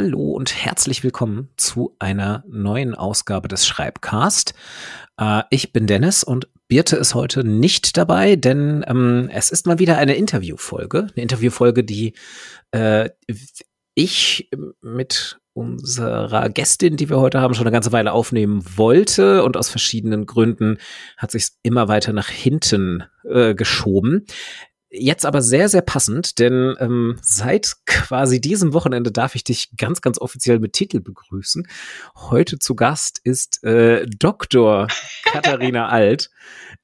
Hallo und herzlich willkommen zu einer neuen Ausgabe des Schreibcast. Äh, ich bin Dennis und Birte ist heute nicht dabei, denn ähm, es ist mal wieder eine Interviewfolge. Eine Interviewfolge, die äh, ich mit unserer Gästin, die wir heute haben, schon eine ganze Weile aufnehmen wollte und aus verschiedenen Gründen hat sich immer weiter nach hinten äh, geschoben. Jetzt aber sehr, sehr passend, denn ähm, seit quasi diesem Wochenende darf ich dich ganz, ganz offiziell mit Titel begrüßen. Heute zu Gast ist äh, Dr. Katharina Alt,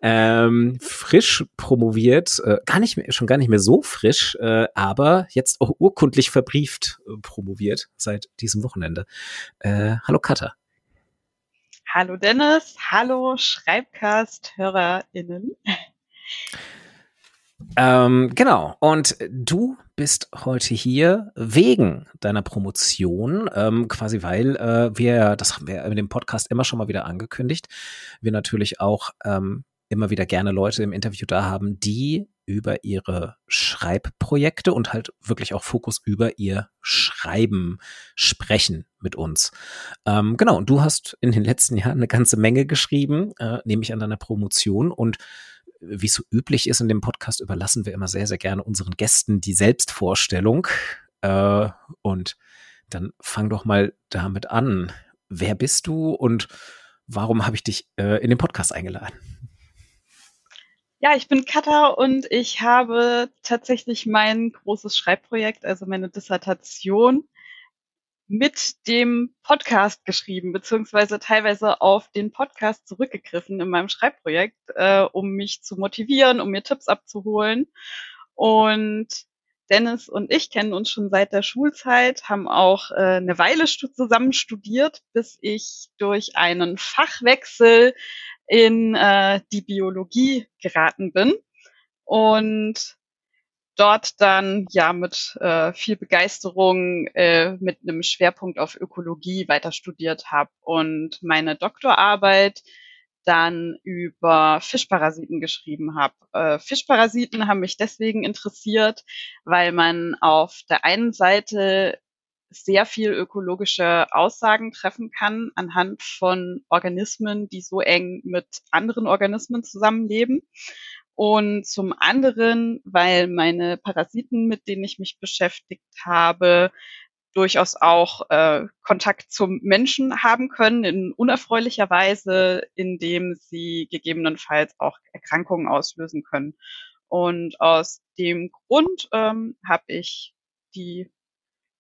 ähm, frisch promoviert, äh, gar nicht mehr, schon gar nicht mehr so frisch, äh, aber jetzt auch urkundlich verbrieft äh, promoviert seit diesem Wochenende. Äh, hallo Katha. Hallo Dennis, hallo Schreibcast-HörerInnen. Ähm, genau. Und du bist heute hier wegen deiner Promotion, ähm, quasi weil äh, wir, das haben wir in dem Podcast immer schon mal wieder angekündigt, wir natürlich auch ähm, immer wieder gerne Leute im Interview da haben, die über ihre Schreibprojekte und halt wirklich auch Fokus über ihr Schreiben sprechen mit uns. Ähm, genau, und du hast in den letzten Jahren eine ganze Menge geschrieben, äh, nehme ich an deiner Promotion und wie es so üblich ist in dem Podcast, überlassen wir immer sehr, sehr gerne unseren Gästen die Selbstvorstellung. Äh, und dann fang doch mal damit an. Wer bist du und warum habe ich dich äh, in den Podcast eingeladen? Ja, ich bin Katha und ich habe tatsächlich mein großes Schreibprojekt, also meine Dissertation, mit dem Podcast geschrieben, beziehungsweise teilweise auf den Podcast zurückgegriffen in meinem Schreibprojekt, äh, um mich zu motivieren, um mir Tipps abzuholen. Und Dennis und ich kennen uns schon seit der Schulzeit, haben auch äh, eine Weile stu zusammen studiert, bis ich durch einen Fachwechsel in äh, die Biologie geraten bin. Und dort dann ja mit äh, viel Begeisterung äh, mit einem Schwerpunkt auf Ökologie weiter studiert habe und meine Doktorarbeit dann über Fischparasiten geschrieben habe. Äh, Fischparasiten haben mich deswegen interessiert, weil man auf der einen Seite sehr viel ökologische Aussagen treffen kann anhand von Organismen, die so eng mit anderen Organismen zusammenleben und zum anderen, weil meine Parasiten, mit denen ich mich beschäftigt habe, durchaus auch äh, Kontakt zum Menschen haben können in unerfreulicher Weise, indem sie gegebenenfalls auch Erkrankungen auslösen können. Und aus dem Grund ähm, habe ich die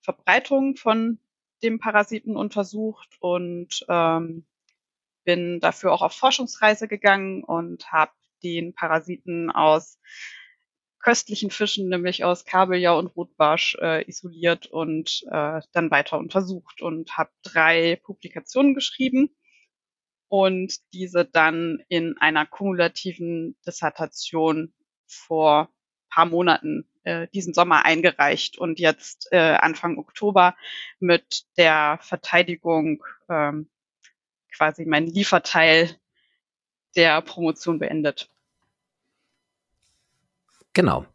Verbreitung von dem Parasiten untersucht und ähm, bin dafür auch auf Forschungsreise gegangen und habe den Parasiten aus köstlichen Fischen, nämlich aus Kabeljau und Rotbarsch, äh, isoliert und äh, dann weiter untersucht und habe drei Publikationen geschrieben und diese dann in einer kumulativen Dissertation vor paar Monaten äh, diesen Sommer eingereicht und jetzt äh, Anfang Oktober mit der Verteidigung ähm, quasi mein Lieferteil der Promotion beendet. Genau.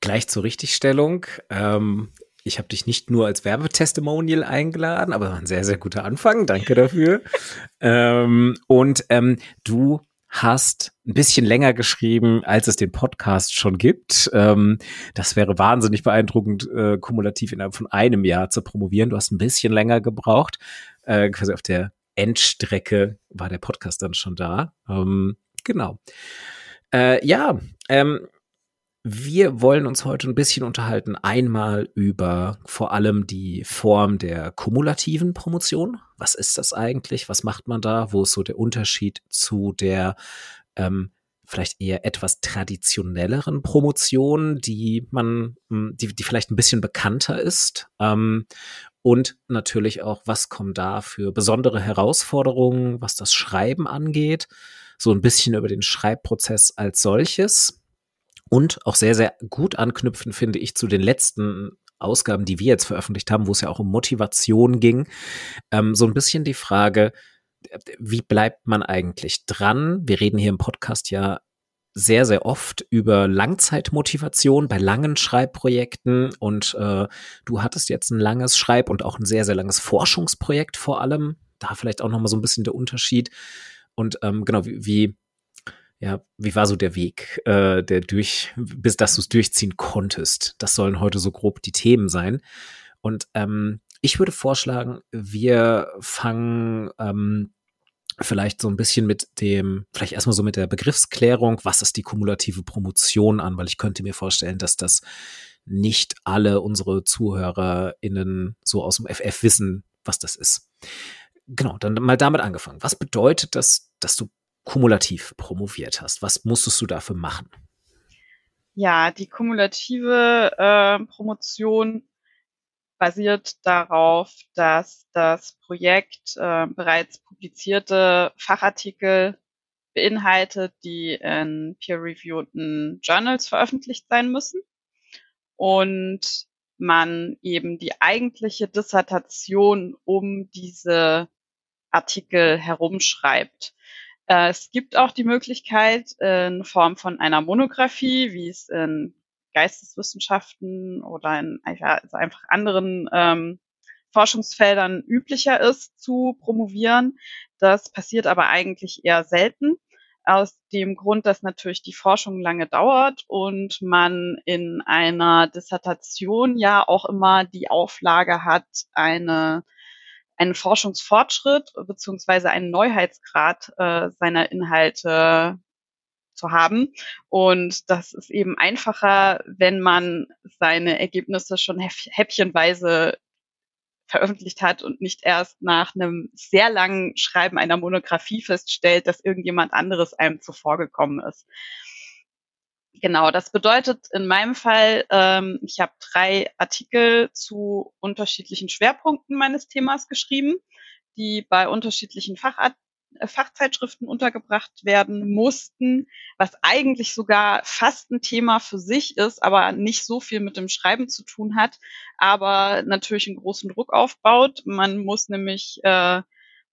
Gleich zur Richtigstellung. Ähm, ich habe dich nicht nur als Werbetestimonial eingeladen, aber ein sehr, sehr guter Anfang. Danke dafür. ähm, und ähm, du hast ein bisschen länger geschrieben, als es den Podcast schon gibt. Ähm, das wäre wahnsinnig beeindruckend, äh, kumulativ innerhalb von einem Jahr zu promovieren. Du hast ein bisschen länger gebraucht. Äh, quasi auf der Endstrecke war der Podcast dann schon da. Ähm, genau. Äh, ja, ähm, wir wollen uns heute ein bisschen unterhalten, einmal über vor allem die Form der kumulativen Promotion. Was ist das eigentlich? Was macht man da? Wo ist so der Unterschied zu der ähm, vielleicht eher etwas traditionelleren Promotion, die man, hm, die, die vielleicht ein bisschen bekannter ist? Ähm, und natürlich auch, was kommen da für besondere Herausforderungen, was das Schreiben angeht? So ein bisschen über den Schreibprozess als solches und auch sehr, sehr gut anknüpfen, finde ich, zu den letzten Ausgaben, die wir jetzt veröffentlicht haben, wo es ja auch um Motivation ging. Ähm, so ein bisschen die Frage, wie bleibt man eigentlich dran? Wir reden hier im Podcast ja sehr, sehr oft über Langzeitmotivation bei langen Schreibprojekten und äh, du hattest jetzt ein langes Schreib- und auch ein sehr, sehr langes Forschungsprojekt vor allem. Da vielleicht auch nochmal so ein bisschen der Unterschied. Und ähm, genau, wie, wie, ja, wie war so der Weg, äh, der durch, bis dass du es durchziehen konntest? Das sollen heute so grob die Themen sein. Und ähm, ich würde vorschlagen, wir fangen ähm, vielleicht so ein bisschen mit dem, vielleicht erstmal so mit der Begriffsklärung, was ist die kumulative Promotion an, weil ich könnte mir vorstellen, dass das nicht alle unsere ZuhörerInnen so aus dem FF wissen, was das ist. Genau, dann mal damit angefangen. Was bedeutet das, dass du kumulativ promoviert hast? Was musstest du dafür machen? Ja, die kumulative äh, Promotion basiert darauf, dass das Projekt äh, bereits publizierte Fachartikel beinhaltet, die in peer-reviewten Journals veröffentlicht sein müssen und man eben die eigentliche Dissertation um diese Artikel herumschreibt. Äh, es gibt auch die Möglichkeit in Form von einer Monographie, wie es in Geisteswissenschaften oder in also einfach anderen ähm, Forschungsfeldern üblicher ist, zu promovieren. Das passiert aber eigentlich eher selten, aus dem Grund, dass natürlich die Forschung lange dauert und man in einer Dissertation ja auch immer die Auflage hat, eine einen Forschungsfortschritt beziehungsweise einen Neuheitsgrad äh, seiner Inhalte zu haben. Und das ist eben einfacher, wenn man seine Ergebnisse schon häppchenweise veröffentlicht hat und nicht erst nach einem sehr langen Schreiben einer Monographie feststellt, dass irgendjemand anderes einem zuvor gekommen ist. Genau, das bedeutet in meinem Fall, ähm, ich habe drei Artikel zu unterschiedlichen Schwerpunkten meines Themas geschrieben, die bei unterschiedlichen Fachart äh, Fachzeitschriften untergebracht werden mussten, was eigentlich sogar fast ein Thema für sich ist, aber nicht so viel mit dem Schreiben zu tun hat, aber natürlich einen großen Druck aufbaut. Man muss nämlich, äh,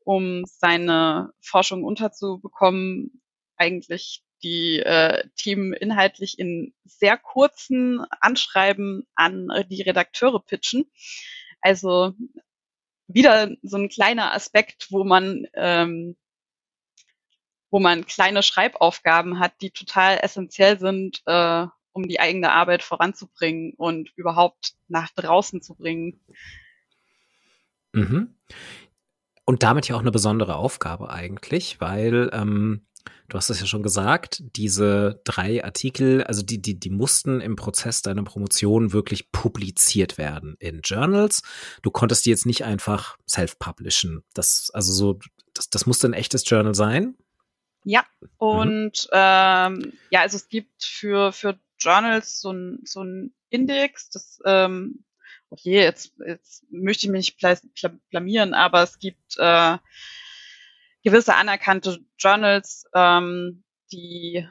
um seine Forschung unterzubekommen, eigentlich die äh, Themen inhaltlich in sehr kurzen Anschreiben an die Redakteure pitchen. Also wieder so ein kleiner Aspekt, wo man ähm, wo man kleine Schreibaufgaben hat, die total essentiell sind, äh, um die eigene Arbeit voranzubringen und überhaupt nach draußen zu bringen. Mhm. Und damit ja auch eine besondere Aufgabe eigentlich, weil ähm, du hast es ja schon gesagt, diese drei Artikel, also die, die, die mussten im Prozess deiner Promotion wirklich publiziert werden in Journals. Du konntest die jetzt nicht einfach self-publishen. Das, also so, das, das musste ein echtes Journal sein. Ja, mhm. und mhm. ähm, ja, also es gibt für, für Journals so ein, so ein Index, das, ähm, okay, jetzt, jetzt möchte ich mich nicht blamieren, aber es gibt äh, gewisse anerkannte Journals, ähm, die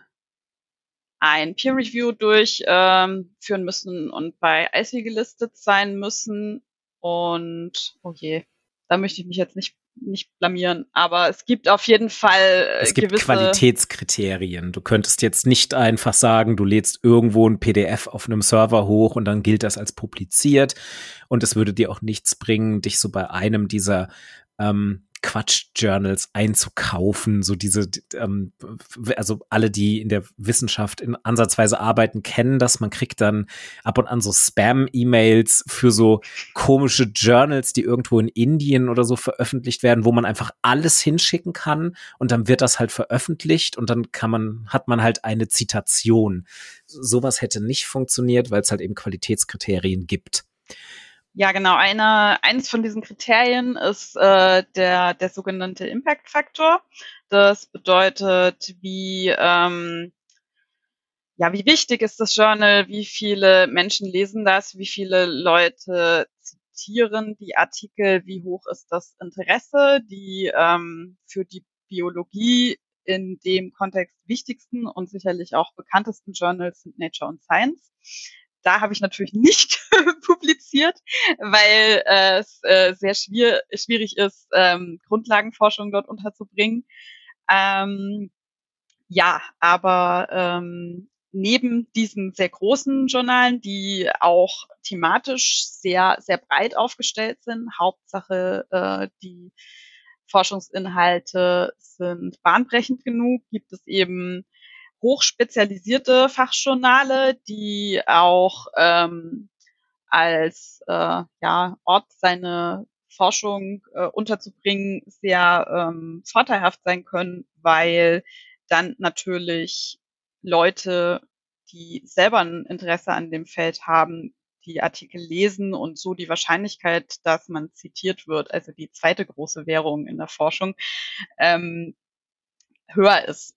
ein Peer Review durchführen ähm, müssen und bei ICI gelistet sein müssen. Und oh je, da möchte ich mich jetzt nicht nicht blamieren, aber es gibt auf jeden Fall es gibt Qualitätskriterien. Du könntest jetzt nicht einfach sagen, du lädst irgendwo ein PDF auf einem Server hoch und dann gilt das als publiziert und es würde dir auch nichts bringen, dich so bei einem dieser ähm, Quatsch-Journals einzukaufen, so diese, ähm, also alle, die in der Wissenschaft in ansatzweise arbeiten, kennen das. Man kriegt dann ab und an so Spam-E-Mails für so komische Journals, die irgendwo in Indien oder so veröffentlicht werden, wo man einfach alles hinschicken kann und dann wird das halt veröffentlicht und dann kann man, hat man halt eine Zitation. Sowas hätte nicht funktioniert, weil es halt eben Qualitätskriterien gibt. Ja, genau. Eine, eines von diesen Kriterien ist äh, der, der sogenannte Impact-Faktor. Das bedeutet, wie, ähm, ja, wie wichtig ist das Journal, wie viele Menschen lesen das, wie viele Leute zitieren die Artikel, wie hoch ist das Interesse, die ähm, für die Biologie in dem Kontext wichtigsten und sicherlich auch bekanntesten Journals sind Nature und Science da habe ich natürlich nicht publiziert, weil äh, es äh, sehr schwier schwierig ist, ähm, Grundlagenforschung dort unterzubringen. Ähm, ja, aber ähm, neben diesen sehr großen Journalen, die auch thematisch sehr, sehr breit aufgestellt sind, Hauptsache äh, die Forschungsinhalte sind bahnbrechend genug, gibt es eben hochspezialisierte Fachjournale, die auch ähm, als äh, ja, Ort seine Forschung äh, unterzubringen sehr ähm, vorteilhaft sein können, weil dann natürlich Leute, die selber ein Interesse an dem Feld haben, die Artikel lesen und so die Wahrscheinlichkeit, dass man zitiert wird, also die zweite große Währung in der Forschung, ähm, höher ist.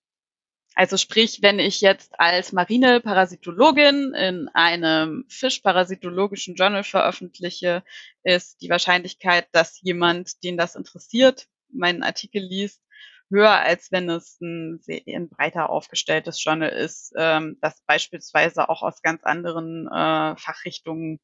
Also sprich, wenn ich jetzt als Marineparasitologin in einem fischparasitologischen Journal veröffentliche, ist die Wahrscheinlichkeit, dass jemand, den das interessiert, meinen Artikel liest, höher, als wenn es ein, ein breiter aufgestelltes Journal ist, ähm, das beispielsweise auch aus ganz anderen äh, Fachrichtungen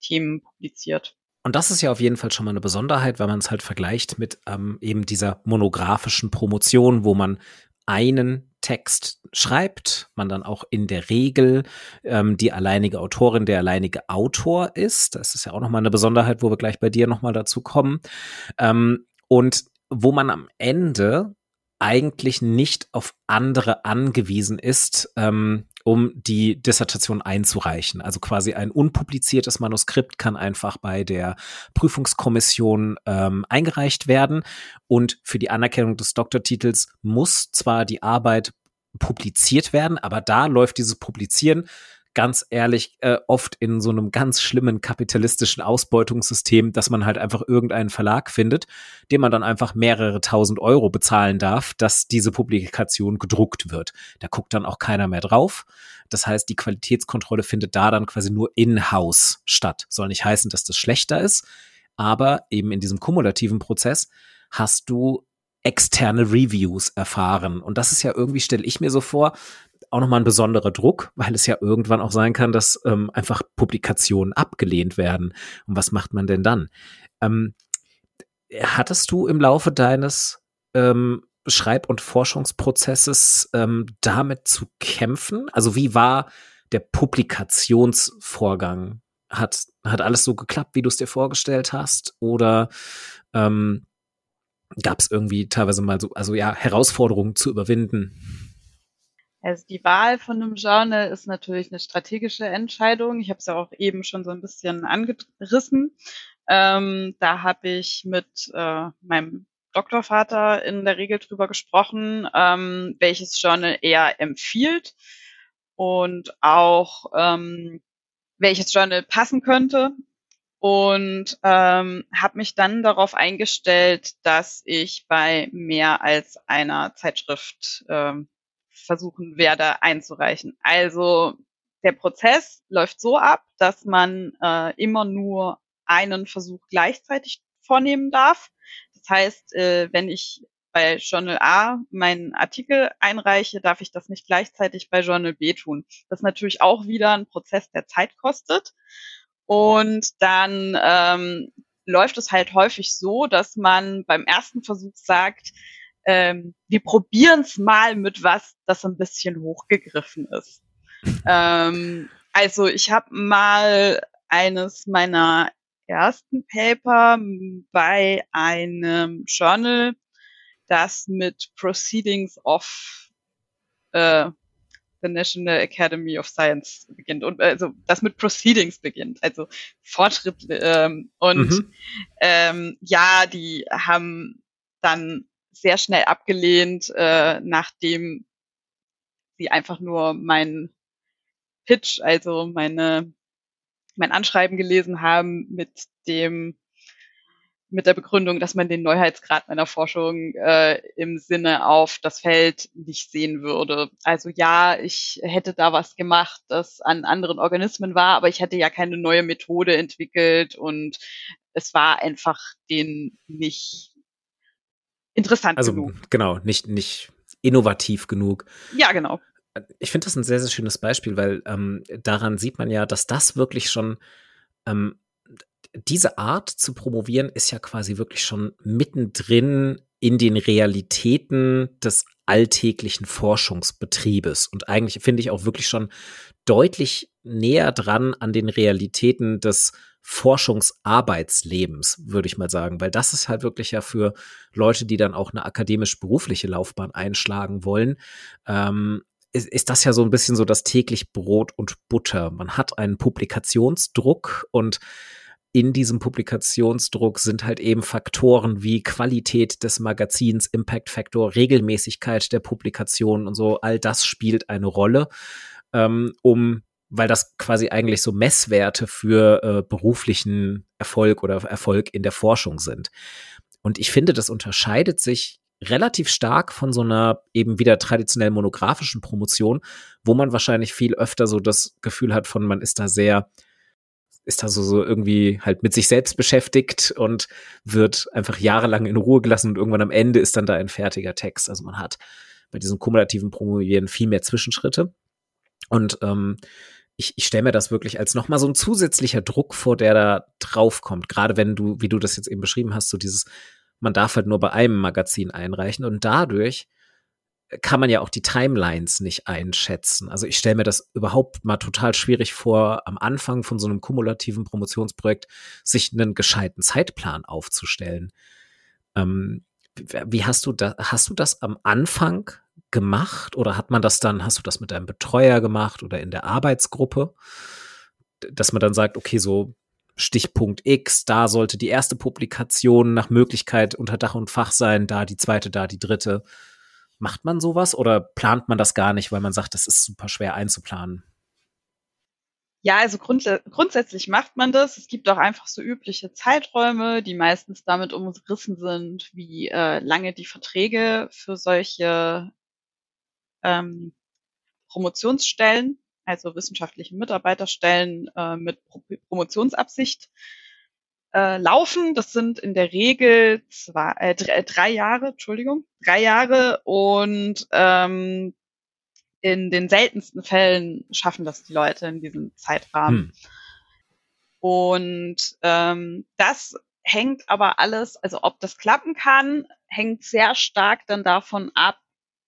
Themen publiziert. Und das ist ja auf jeden Fall schon mal eine Besonderheit, weil man es halt vergleicht mit ähm, eben dieser monografischen Promotion, wo man einen Text schreibt, man dann auch in der Regel ähm, die alleinige Autorin, der alleinige Autor ist. Das ist ja auch nochmal eine Besonderheit, wo wir gleich bei dir nochmal dazu kommen. Ähm, und wo man am Ende eigentlich nicht auf andere angewiesen ist, ähm, um die Dissertation einzureichen. Also quasi ein unpubliziertes Manuskript kann einfach bei der Prüfungskommission ähm, eingereicht werden und für die Anerkennung des Doktortitels muss zwar die Arbeit publiziert werden, aber da läuft dieses Publizieren ganz ehrlich äh, oft in so einem ganz schlimmen kapitalistischen Ausbeutungssystem, dass man halt einfach irgendeinen Verlag findet, dem man dann einfach mehrere tausend Euro bezahlen darf, dass diese Publikation gedruckt wird. Da guckt dann auch keiner mehr drauf. Das heißt, die Qualitätskontrolle findet da dann quasi nur in-house statt. Soll nicht heißen, dass das schlechter ist, aber eben in diesem kumulativen Prozess hast du externe Reviews erfahren. Und das ist ja irgendwie, stelle ich mir so vor, auch nochmal ein besonderer Druck, weil es ja irgendwann auch sein kann, dass ähm, einfach Publikationen abgelehnt werden. Und was macht man denn dann? Ähm, hattest du im Laufe deines ähm, Schreib- und Forschungsprozesses ähm, damit zu kämpfen? Also wie war der Publikationsvorgang? Hat, hat alles so geklappt, wie du es dir vorgestellt hast? Oder ähm, gab es irgendwie teilweise mal so, also ja, Herausforderungen zu überwinden? Also die Wahl von einem Journal ist natürlich eine strategische Entscheidung. Ich habe es ja auch eben schon so ein bisschen angerissen. Ähm, da habe ich mit äh, meinem Doktorvater in der Regel drüber gesprochen, ähm, welches Journal er empfiehlt und auch ähm, welches Journal passen könnte und ähm, habe mich dann darauf eingestellt, dass ich bei mehr als einer Zeitschrift ähm, versuchen werde einzureichen. Also der Prozess läuft so ab, dass man äh, immer nur einen Versuch gleichzeitig vornehmen darf. Das heißt, äh, wenn ich bei Journal A meinen Artikel einreiche, darf ich das nicht gleichzeitig bei Journal B tun. Das ist natürlich auch wieder ein Prozess, der Zeit kostet. Und dann ähm, läuft es halt häufig so, dass man beim ersten Versuch sagt, ähm, wir probieren es mal mit was, das ein bisschen hochgegriffen ist. ähm, also ich habe mal eines meiner ersten Paper bei einem Journal, das mit Proceedings of äh, the National Academy of Science beginnt und also das mit Proceedings beginnt, also Fortschritt ähm, und mhm. ähm, ja, die haben dann sehr schnell abgelehnt, äh, nachdem sie einfach nur mein Pitch, also meine mein Anschreiben gelesen haben mit dem mit der Begründung, dass man den Neuheitsgrad meiner Forschung äh, im Sinne auf das Feld nicht sehen würde. Also ja, ich hätte da was gemacht, das an anderen Organismen war, aber ich hätte ja keine neue Methode entwickelt und es war einfach den nicht interessant also, genug. Genau, nicht, nicht innovativ genug. Ja, genau. Ich finde das ein sehr, sehr schönes Beispiel, weil ähm, daran sieht man ja, dass das wirklich schon, ähm, diese Art zu promovieren ist ja quasi wirklich schon mittendrin in den Realitäten des alltäglichen Forschungsbetriebes und eigentlich finde ich auch wirklich schon deutlich näher dran an den Realitäten des Forschungsarbeitslebens, würde ich mal sagen, weil das ist halt wirklich ja für Leute, die dann auch eine akademisch-berufliche Laufbahn einschlagen wollen, ähm, ist, ist das ja so ein bisschen so das täglich Brot und Butter. Man hat einen Publikationsdruck und in diesem Publikationsdruck sind halt eben Faktoren wie Qualität des Magazins, Impact Factor, Regelmäßigkeit der Publikation und so. All das spielt eine Rolle, ähm, um weil das quasi eigentlich so Messwerte für äh, beruflichen Erfolg oder Erfolg in der Forschung sind. Und ich finde, das unterscheidet sich relativ stark von so einer eben wieder traditionell monografischen Promotion, wo man wahrscheinlich viel öfter so das Gefühl hat von, man ist da sehr, ist da so, so irgendwie halt mit sich selbst beschäftigt und wird einfach jahrelang in Ruhe gelassen und irgendwann am Ende ist dann da ein fertiger Text. Also man hat bei diesem kumulativen Promovieren viel mehr Zwischenschritte. Und ähm, ich, ich stelle mir das wirklich als nochmal so ein zusätzlicher Druck vor, der da draufkommt. Gerade wenn du, wie du das jetzt eben beschrieben hast, so dieses, man darf halt nur bei einem Magazin einreichen und dadurch kann man ja auch die Timelines nicht einschätzen. Also ich stelle mir das überhaupt mal total schwierig vor, am Anfang von so einem kumulativen Promotionsprojekt sich einen gescheiten Zeitplan aufzustellen. Ähm, wie hast du da, hast du das am Anfang gemacht oder hat man das dann, hast du das mit deinem Betreuer gemacht oder in der Arbeitsgruppe, dass man dann sagt, okay, so Stichpunkt X, da sollte die erste Publikation nach Möglichkeit unter Dach und Fach sein, da die zweite, da die dritte. Macht man sowas oder plant man das gar nicht, weil man sagt, das ist super schwer einzuplanen? Ja, also grunds grundsätzlich macht man das. Es gibt auch einfach so übliche Zeiträume, die meistens damit umrissen sind, wie äh, lange die Verträge für solche ähm, Promotionsstellen, also wissenschaftliche Mitarbeiterstellen äh, mit Pro Promotionsabsicht äh, laufen. Das sind in der Regel zwei, äh, drei, drei Jahre, Entschuldigung, drei Jahre und ähm, in den seltensten Fällen schaffen das die Leute in diesem Zeitrahmen. Hm. Und ähm, das hängt aber alles, also ob das klappen kann, hängt sehr stark dann davon ab,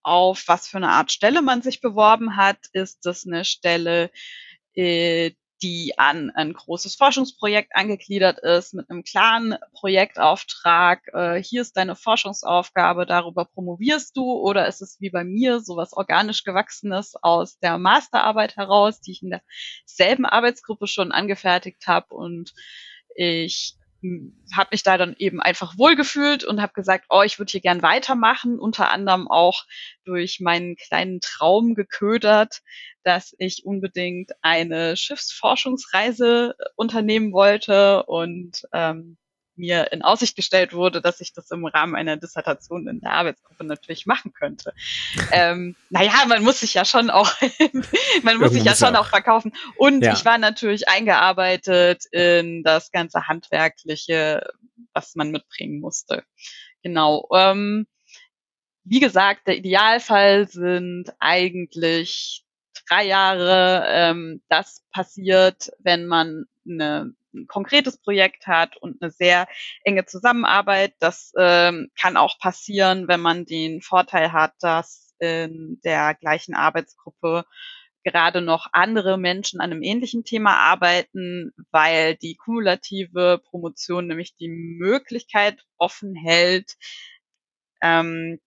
auf was für eine Art Stelle man sich beworben hat. Ist das eine Stelle, äh, die an ein großes Forschungsprojekt angegliedert ist, mit einem klaren Projektauftrag. Äh, hier ist deine Forschungsaufgabe, darüber promovierst du, oder ist es wie bei mir sowas organisch gewachsenes aus der Masterarbeit heraus, die ich in derselben Arbeitsgruppe schon angefertigt habe und ich habe mich da dann eben einfach wohlgefühlt und habe gesagt, oh, ich würde hier gern weitermachen, unter anderem auch durch meinen kleinen Traum geködert, dass ich unbedingt eine Schiffsforschungsreise unternehmen wollte und ähm, mir in Aussicht gestellt wurde, dass ich das im Rahmen einer Dissertation in der Arbeitsgruppe natürlich machen könnte. ähm, naja, man muss sich ja schon auch, man muss sich ja schon auch verkaufen. Und ja. ich war natürlich eingearbeitet in das ganze Handwerkliche, was man mitbringen musste. Genau. Ähm, wie gesagt, der Idealfall sind eigentlich drei Jahre. Ähm, das passiert, wenn man eine ein konkretes Projekt hat und eine sehr enge Zusammenarbeit. Das ähm, kann auch passieren, wenn man den Vorteil hat, dass in der gleichen Arbeitsgruppe gerade noch andere Menschen an einem ähnlichen Thema arbeiten, weil die kumulative Promotion nämlich die Möglichkeit offen hält, ähm,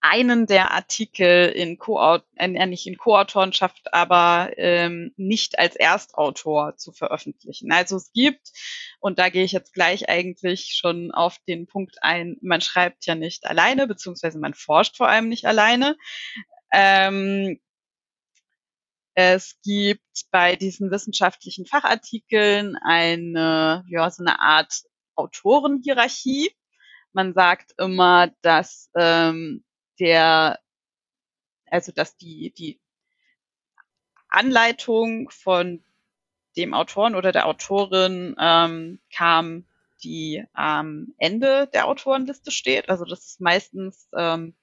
einen der Artikel in Co äh, nicht in Co-Autorenschaft, aber ähm, nicht als Erstautor zu veröffentlichen. Also es gibt, und da gehe ich jetzt gleich eigentlich schon auf den Punkt ein, man schreibt ja nicht alleine, beziehungsweise man forscht vor allem nicht alleine. Ähm, es gibt bei diesen wissenschaftlichen Fachartikeln eine, ja, so eine Art Autorenhierarchie. Man sagt immer, dass ähm, der, also dass die, die Anleitung von dem Autoren oder der Autorin ähm, kam, die am Ende der Autorenliste steht. Also das ist meistens ähm,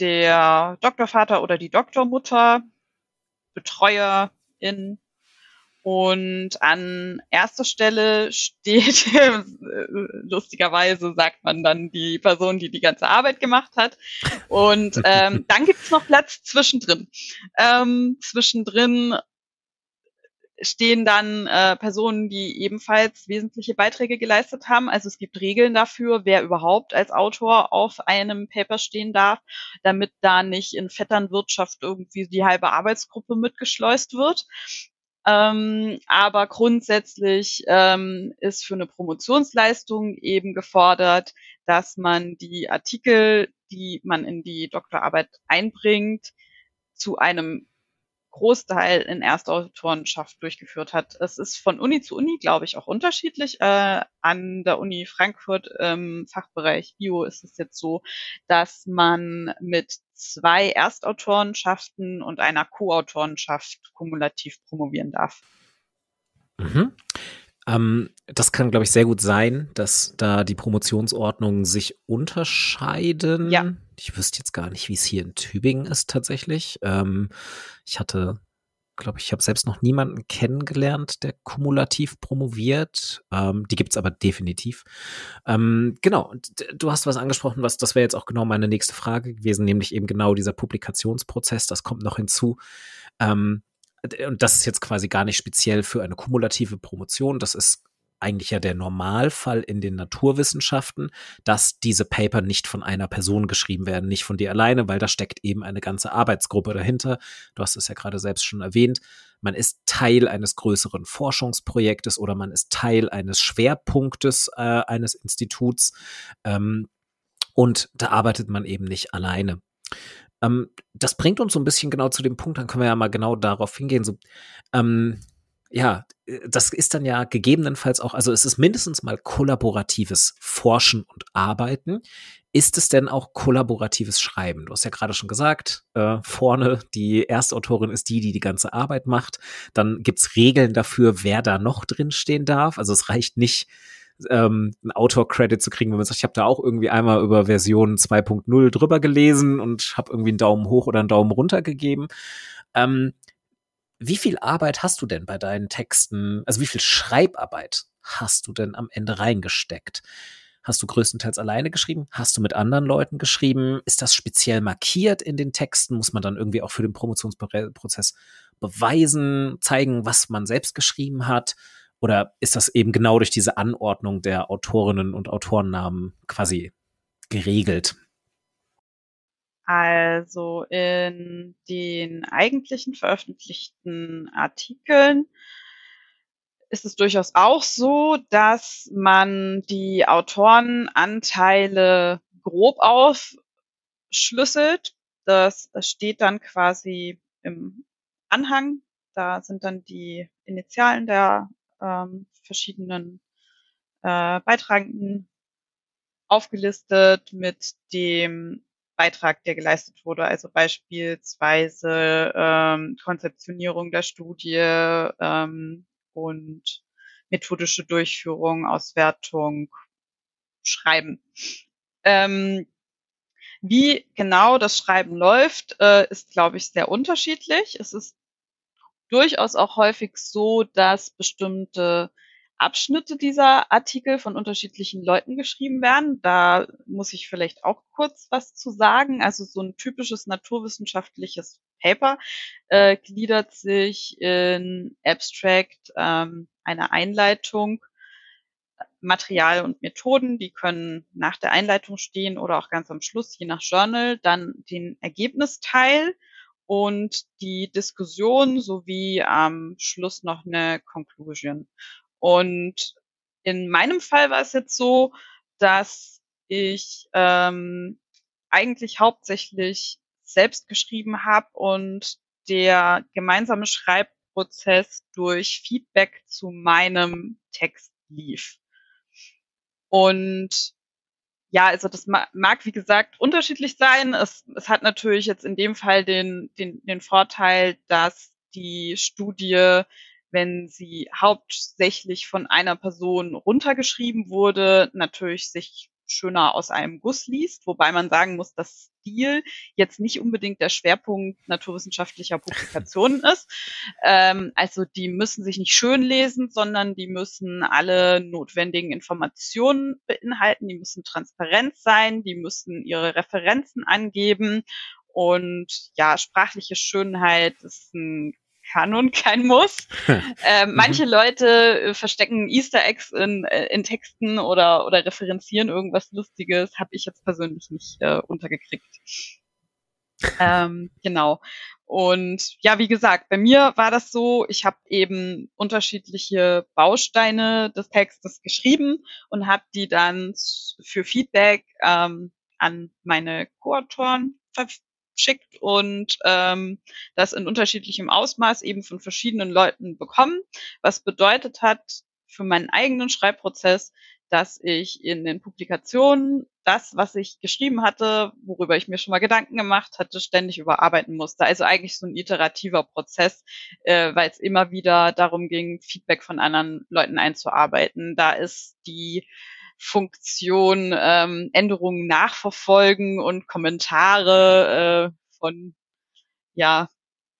der Doktorvater oder die Doktormutter, Betreuerin Und an erster Stelle steht, lustigerweise sagt man dann die Person, die die ganze Arbeit gemacht hat. Und ähm, dann gibt's noch Platz zwischendrin. Ähm, zwischendrin stehen dann äh, Personen, die ebenfalls wesentliche Beiträge geleistet haben. Also es gibt Regeln dafür, wer überhaupt als Autor auf einem Paper stehen darf, damit da nicht in Vetternwirtschaft irgendwie die halbe Arbeitsgruppe mitgeschleust wird. Ähm, aber grundsätzlich ähm, ist für eine Promotionsleistung eben gefordert, dass man die Artikel, die man in die Doktorarbeit einbringt, zu einem Großteil in Erstautorenschaft durchgeführt hat. Es ist von Uni zu Uni, glaube ich, auch unterschiedlich. Äh, an der Uni Frankfurt im Fachbereich Bio ist es jetzt so, dass man mit zwei Erstautorenschaften und einer Co-Autorenschaft kumulativ promovieren darf. Mhm. Ähm, das kann, glaube ich, sehr gut sein, dass da die Promotionsordnungen sich unterscheiden. Ja. Ich wüsste jetzt gar nicht, wie es hier in Tübingen ist tatsächlich. Ähm, ich hatte, glaube ich, ich habe selbst noch niemanden kennengelernt, der kumulativ promoviert. Ähm, die gibt's aber definitiv. Ähm, genau, und du hast was angesprochen, was das wäre jetzt auch genau meine nächste Frage gewesen, nämlich eben genau dieser Publikationsprozess. Das kommt noch hinzu. Ähm, und das ist jetzt quasi gar nicht speziell für eine kumulative Promotion. Das ist eigentlich ja der Normalfall in den Naturwissenschaften, dass diese Paper nicht von einer Person geschrieben werden, nicht von dir alleine, weil da steckt eben eine ganze Arbeitsgruppe dahinter. Du hast es ja gerade selbst schon erwähnt. Man ist Teil eines größeren Forschungsprojektes oder man ist Teil eines Schwerpunktes äh, eines Instituts. Ähm, und da arbeitet man eben nicht alleine. Ähm, das bringt uns so ein bisschen genau zu dem Punkt, dann können wir ja mal genau darauf hingehen. So, ähm, ja, äh, das ist dann ja gegebenenfalls auch, also es ist mindestens mal kollaboratives Forschen und Arbeiten. Ist es denn auch kollaboratives Schreiben? Du hast ja gerade schon gesagt, äh, vorne die Erstautorin ist die, die die ganze Arbeit macht. Dann gibt's Regeln dafür, wer da noch drinstehen darf. Also es reicht nicht, ähm, einen Autor-Credit zu kriegen, wenn man sagt, ich habe da auch irgendwie einmal über Version 2.0 drüber gelesen und habe irgendwie einen Daumen hoch oder einen Daumen runter gegeben. Ähm, wie viel Arbeit hast du denn bei deinen Texten, also wie viel Schreibarbeit hast du denn am Ende reingesteckt? Hast du größtenteils alleine geschrieben? Hast du mit anderen Leuten geschrieben? Ist das speziell markiert in den Texten? Muss man dann irgendwie auch für den Promotionsprozess beweisen, zeigen, was man selbst geschrieben hat? Oder ist das eben genau durch diese Anordnung der Autorinnen und Autorennamen quasi geregelt? Also in den eigentlichen veröffentlichten Artikeln ist es durchaus auch so, dass man die Autorenanteile grob aufschlüsselt. Das, das steht dann quasi im Anhang. Da sind dann die Initialen der ähm, verschiedenen äh, Beitragenden aufgelistet mit dem Beitrag, der geleistet wurde, also beispielsweise ähm, Konzeptionierung der Studie ähm, und methodische Durchführung, Auswertung, Schreiben. Ähm, wie genau das Schreiben läuft, äh, ist, glaube ich, sehr unterschiedlich. Es ist durchaus auch häufig so, dass bestimmte Abschnitte dieser Artikel von unterschiedlichen Leuten geschrieben werden. Da muss ich vielleicht auch kurz was zu sagen. Also so ein typisches naturwissenschaftliches Paper äh, gliedert sich in Abstract, ähm, eine Einleitung, Material und Methoden, die können nach der Einleitung stehen oder auch ganz am Schluss, je nach Journal, dann den Ergebnisteil und die Diskussion sowie am Schluss noch eine Conclusion. Und in meinem Fall war es jetzt so, dass ich ähm, eigentlich hauptsächlich selbst geschrieben habe und der gemeinsame Schreibprozess durch Feedback zu meinem Text lief. Und ja, also das mag, wie gesagt, unterschiedlich sein. Es, es hat natürlich jetzt in dem Fall den, den, den Vorteil, dass die Studie wenn sie hauptsächlich von einer Person runtergeschrieben wurde, natürlich sich schöner aus einem Guss liest, wobei man sagen muss, dass Stil jetzt nicht unbedingt der Schwerpunkt naturwissenschaftlicher Publikationen ist. Ähm, also die müssen sich nicht schön lesen, sondern die müssen alle notwendigen Informationen beinhalten, die müssen transparent sein, die müssen ihre Referenzen angeben und ja, sprachliche Schönheit ist ein kann und kein Muss. äh, manche. Leute äh, verstecken Easter Eggs in, äh, in Texten oder, oder referenzieren irgendwas Lustiges, habe ich jetzt persönlich nicht äh, untergekriegt. ähm, genau. Und ja, wie gesagt, bei mir war das so, ich habe eben unterschiedliche Bausteine des Textes geschrieben und habe die dann für Feedback ähm, an meine Co-Autoren schickt und ähm, das in unterschiedlichem Ausmaß eben von verschiedenen Leuten bekommen, was bedeutet hat für meinen eigenen Schreibprozess, dass ich in den Publikationen das, was ich geschrieben hatte, worüber ich mir schon mal Gedanken gemacht hatte, ständig überarbeiten musste. Also eigentlich so ein iterativer Prozess, äh, weil es immer wieder darum ging, Feedback von anderen Leuten einzuarbeiten. Da ist die Funktion ähm, Änderungen nachverfolgen und Kommentare äh, von ja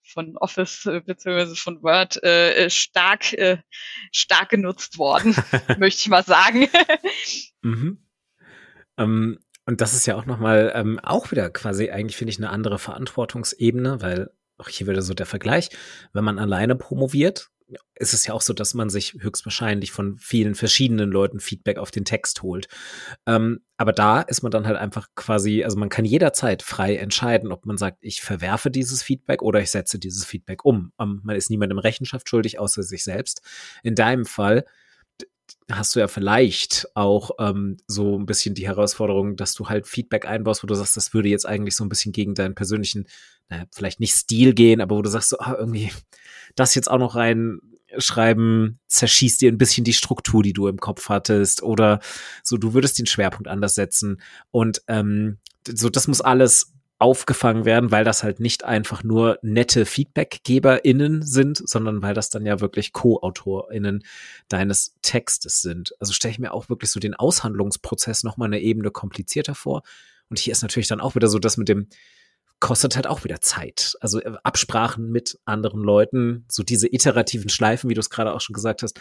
von Office äh, bzw. von Word äh, äh, stark äh, stark genutzt worden, möchte ich mal sagen. mhm. ähm, und das ist ja auch nochmal ähm, auch wieder quasi eigentlich finde ich eine andere Verantwortungsebene, weil auch hier wieder so der Vergleich, wenn man alleine promoviert, ist es ja auch so, dass man sich höchstwahrscheinlich von vielen verschiedenen Leuten Feedback auf den Text holt. Ähm, aber da ist man dann halt einfach quasi, also man kann jederzeit frei entscheiden, ob man sagt, ich verwerfe dieses Feedback oder ich setze dieses Feedback um. Ähm, man ist niemandem Rechenschaft schuldig, außer sich selbst. In deinem Fall hast du ja vielleicht auch ähm, so ein bisschen die Herausforderung, dass du halt Feedback einbaust, wo du sagst, das würde jetzt eigentlich so ein bisschen gegen deinen persönlichen, naja, vielleicht nicht Stil gehen, aber wo du sagst, so, ah, irgendwie das jetzt auch noch reinschreiben, zerschießt dir ein bisschen die Struktur, die du im Kopf hattest oder so, du würdest den Schwerpunkt anders setzen und ähm, so, das muss alles aufgefangen werden, weil das halt nicht einfach nur nette FeedbackgeberInnen sind, sondern weil das dann ja wirklich Co-AutorInnen deines Textes sind. Also stelle ich mir auch wirklich so den Aushandlungsprozess nochmal eine Ebene komplizierter vor. Und hier ist natürlich dann auch wieder so das mit dem, kostet halt auch wieder Zeit. Also äh, Absprachen mit anderen Leuten, so diese iterativen Schleifen, wie du es gerade auch schon gesagt hast,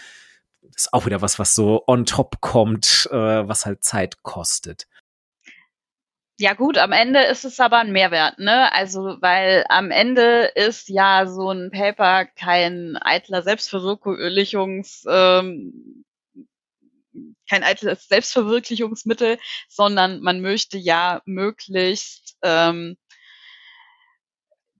ist auch wieder was, was so on top kommt, äh, was halt Zeit kostet. Ja gut, am Ende ist es aber ein Mehrwert, ne? Also weil am Ende ist ja so ein Paper kein eitler Selbstverwirklichungs ähm, kein eitles Selbstverwirklichungsmittel, sondern man möchte ja möglichst ähm,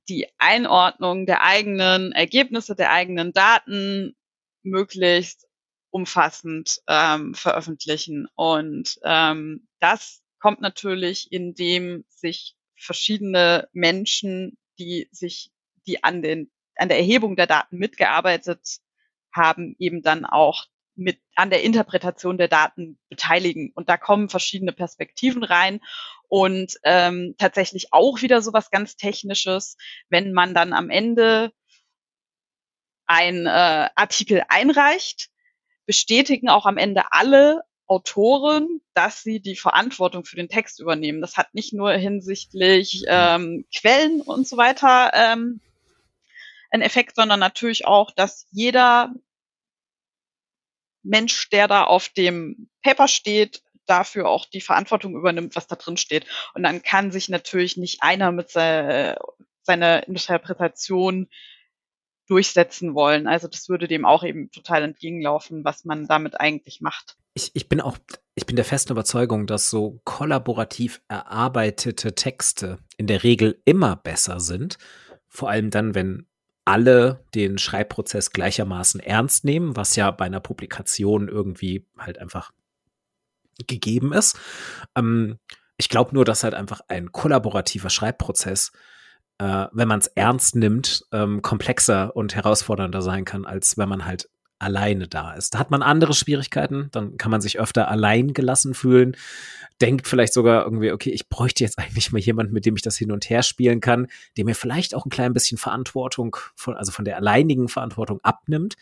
die Einordnung der eigenen Ergebnisse, der eigenen Daten möglichst umfassend ähm, veröffentlichen. Und ähm, das kommt natürlich, indem sich verschiedene Menschen, die sich, die an den, an der Erhebung der Daten mitgearbeitet haben, eben dann auch mit an der Interpretation der Daten beteiligen. Und da kommen verschiedene Perspektiven rein und ähm, tatsächlich auch wieder so was ganz Technisches, wenn man dann am Ende ein äh, Artikel einreicht, bestätigen auch am Ende alle Autoren, dass sie die Verantwortung für den Text übernehmen. Das hat nicht nur hinsichtlich ähm, Quellen und so weiter ähm, einen Effekt, sondern natürlich auch, dass jeder Mensch, der da auf dem Paper steht, dafür auch die Verantwortung übernimmt, was da drin steht. Und dann kann sich natürlich nicht einer mit se seiner Interpretation durchsetzen wollen. Also das würde dem auch eben total entgegenlaufen, was man damit eigentlich macht ich, ich bin auch, ich bin der festen Überzeugung, dass so kollaborativ erarbeitete Texte in der Regel immer besser sind. Vor allem dann, wenn alle den Schreibprozess gleichermaßen ernst nehmen, was ja bei einer Publikation irgendwie halt einfach gegeben ist. Ähm, ich glaube nur, dass halt einfach ein kollaborativer Schreibprozess, äh, wenn man es ernst nimmt, ähm, komplexer und herausfordernder sein kann, als wenn man halt alleine da ist. Da hat man andere Schwierigkeiten, dann kann man sich öfter allein gelassen fühlen, denkt vielleicht sogar irgendwie, okay, ich bräuchte jetzt eigentlich mal jemanden, mit dem ich das hin und her spielen kann, der mir vielleicht auch ein klein bisschen Verantwortung von, also von der alleinigen Verantwortung abnimmt.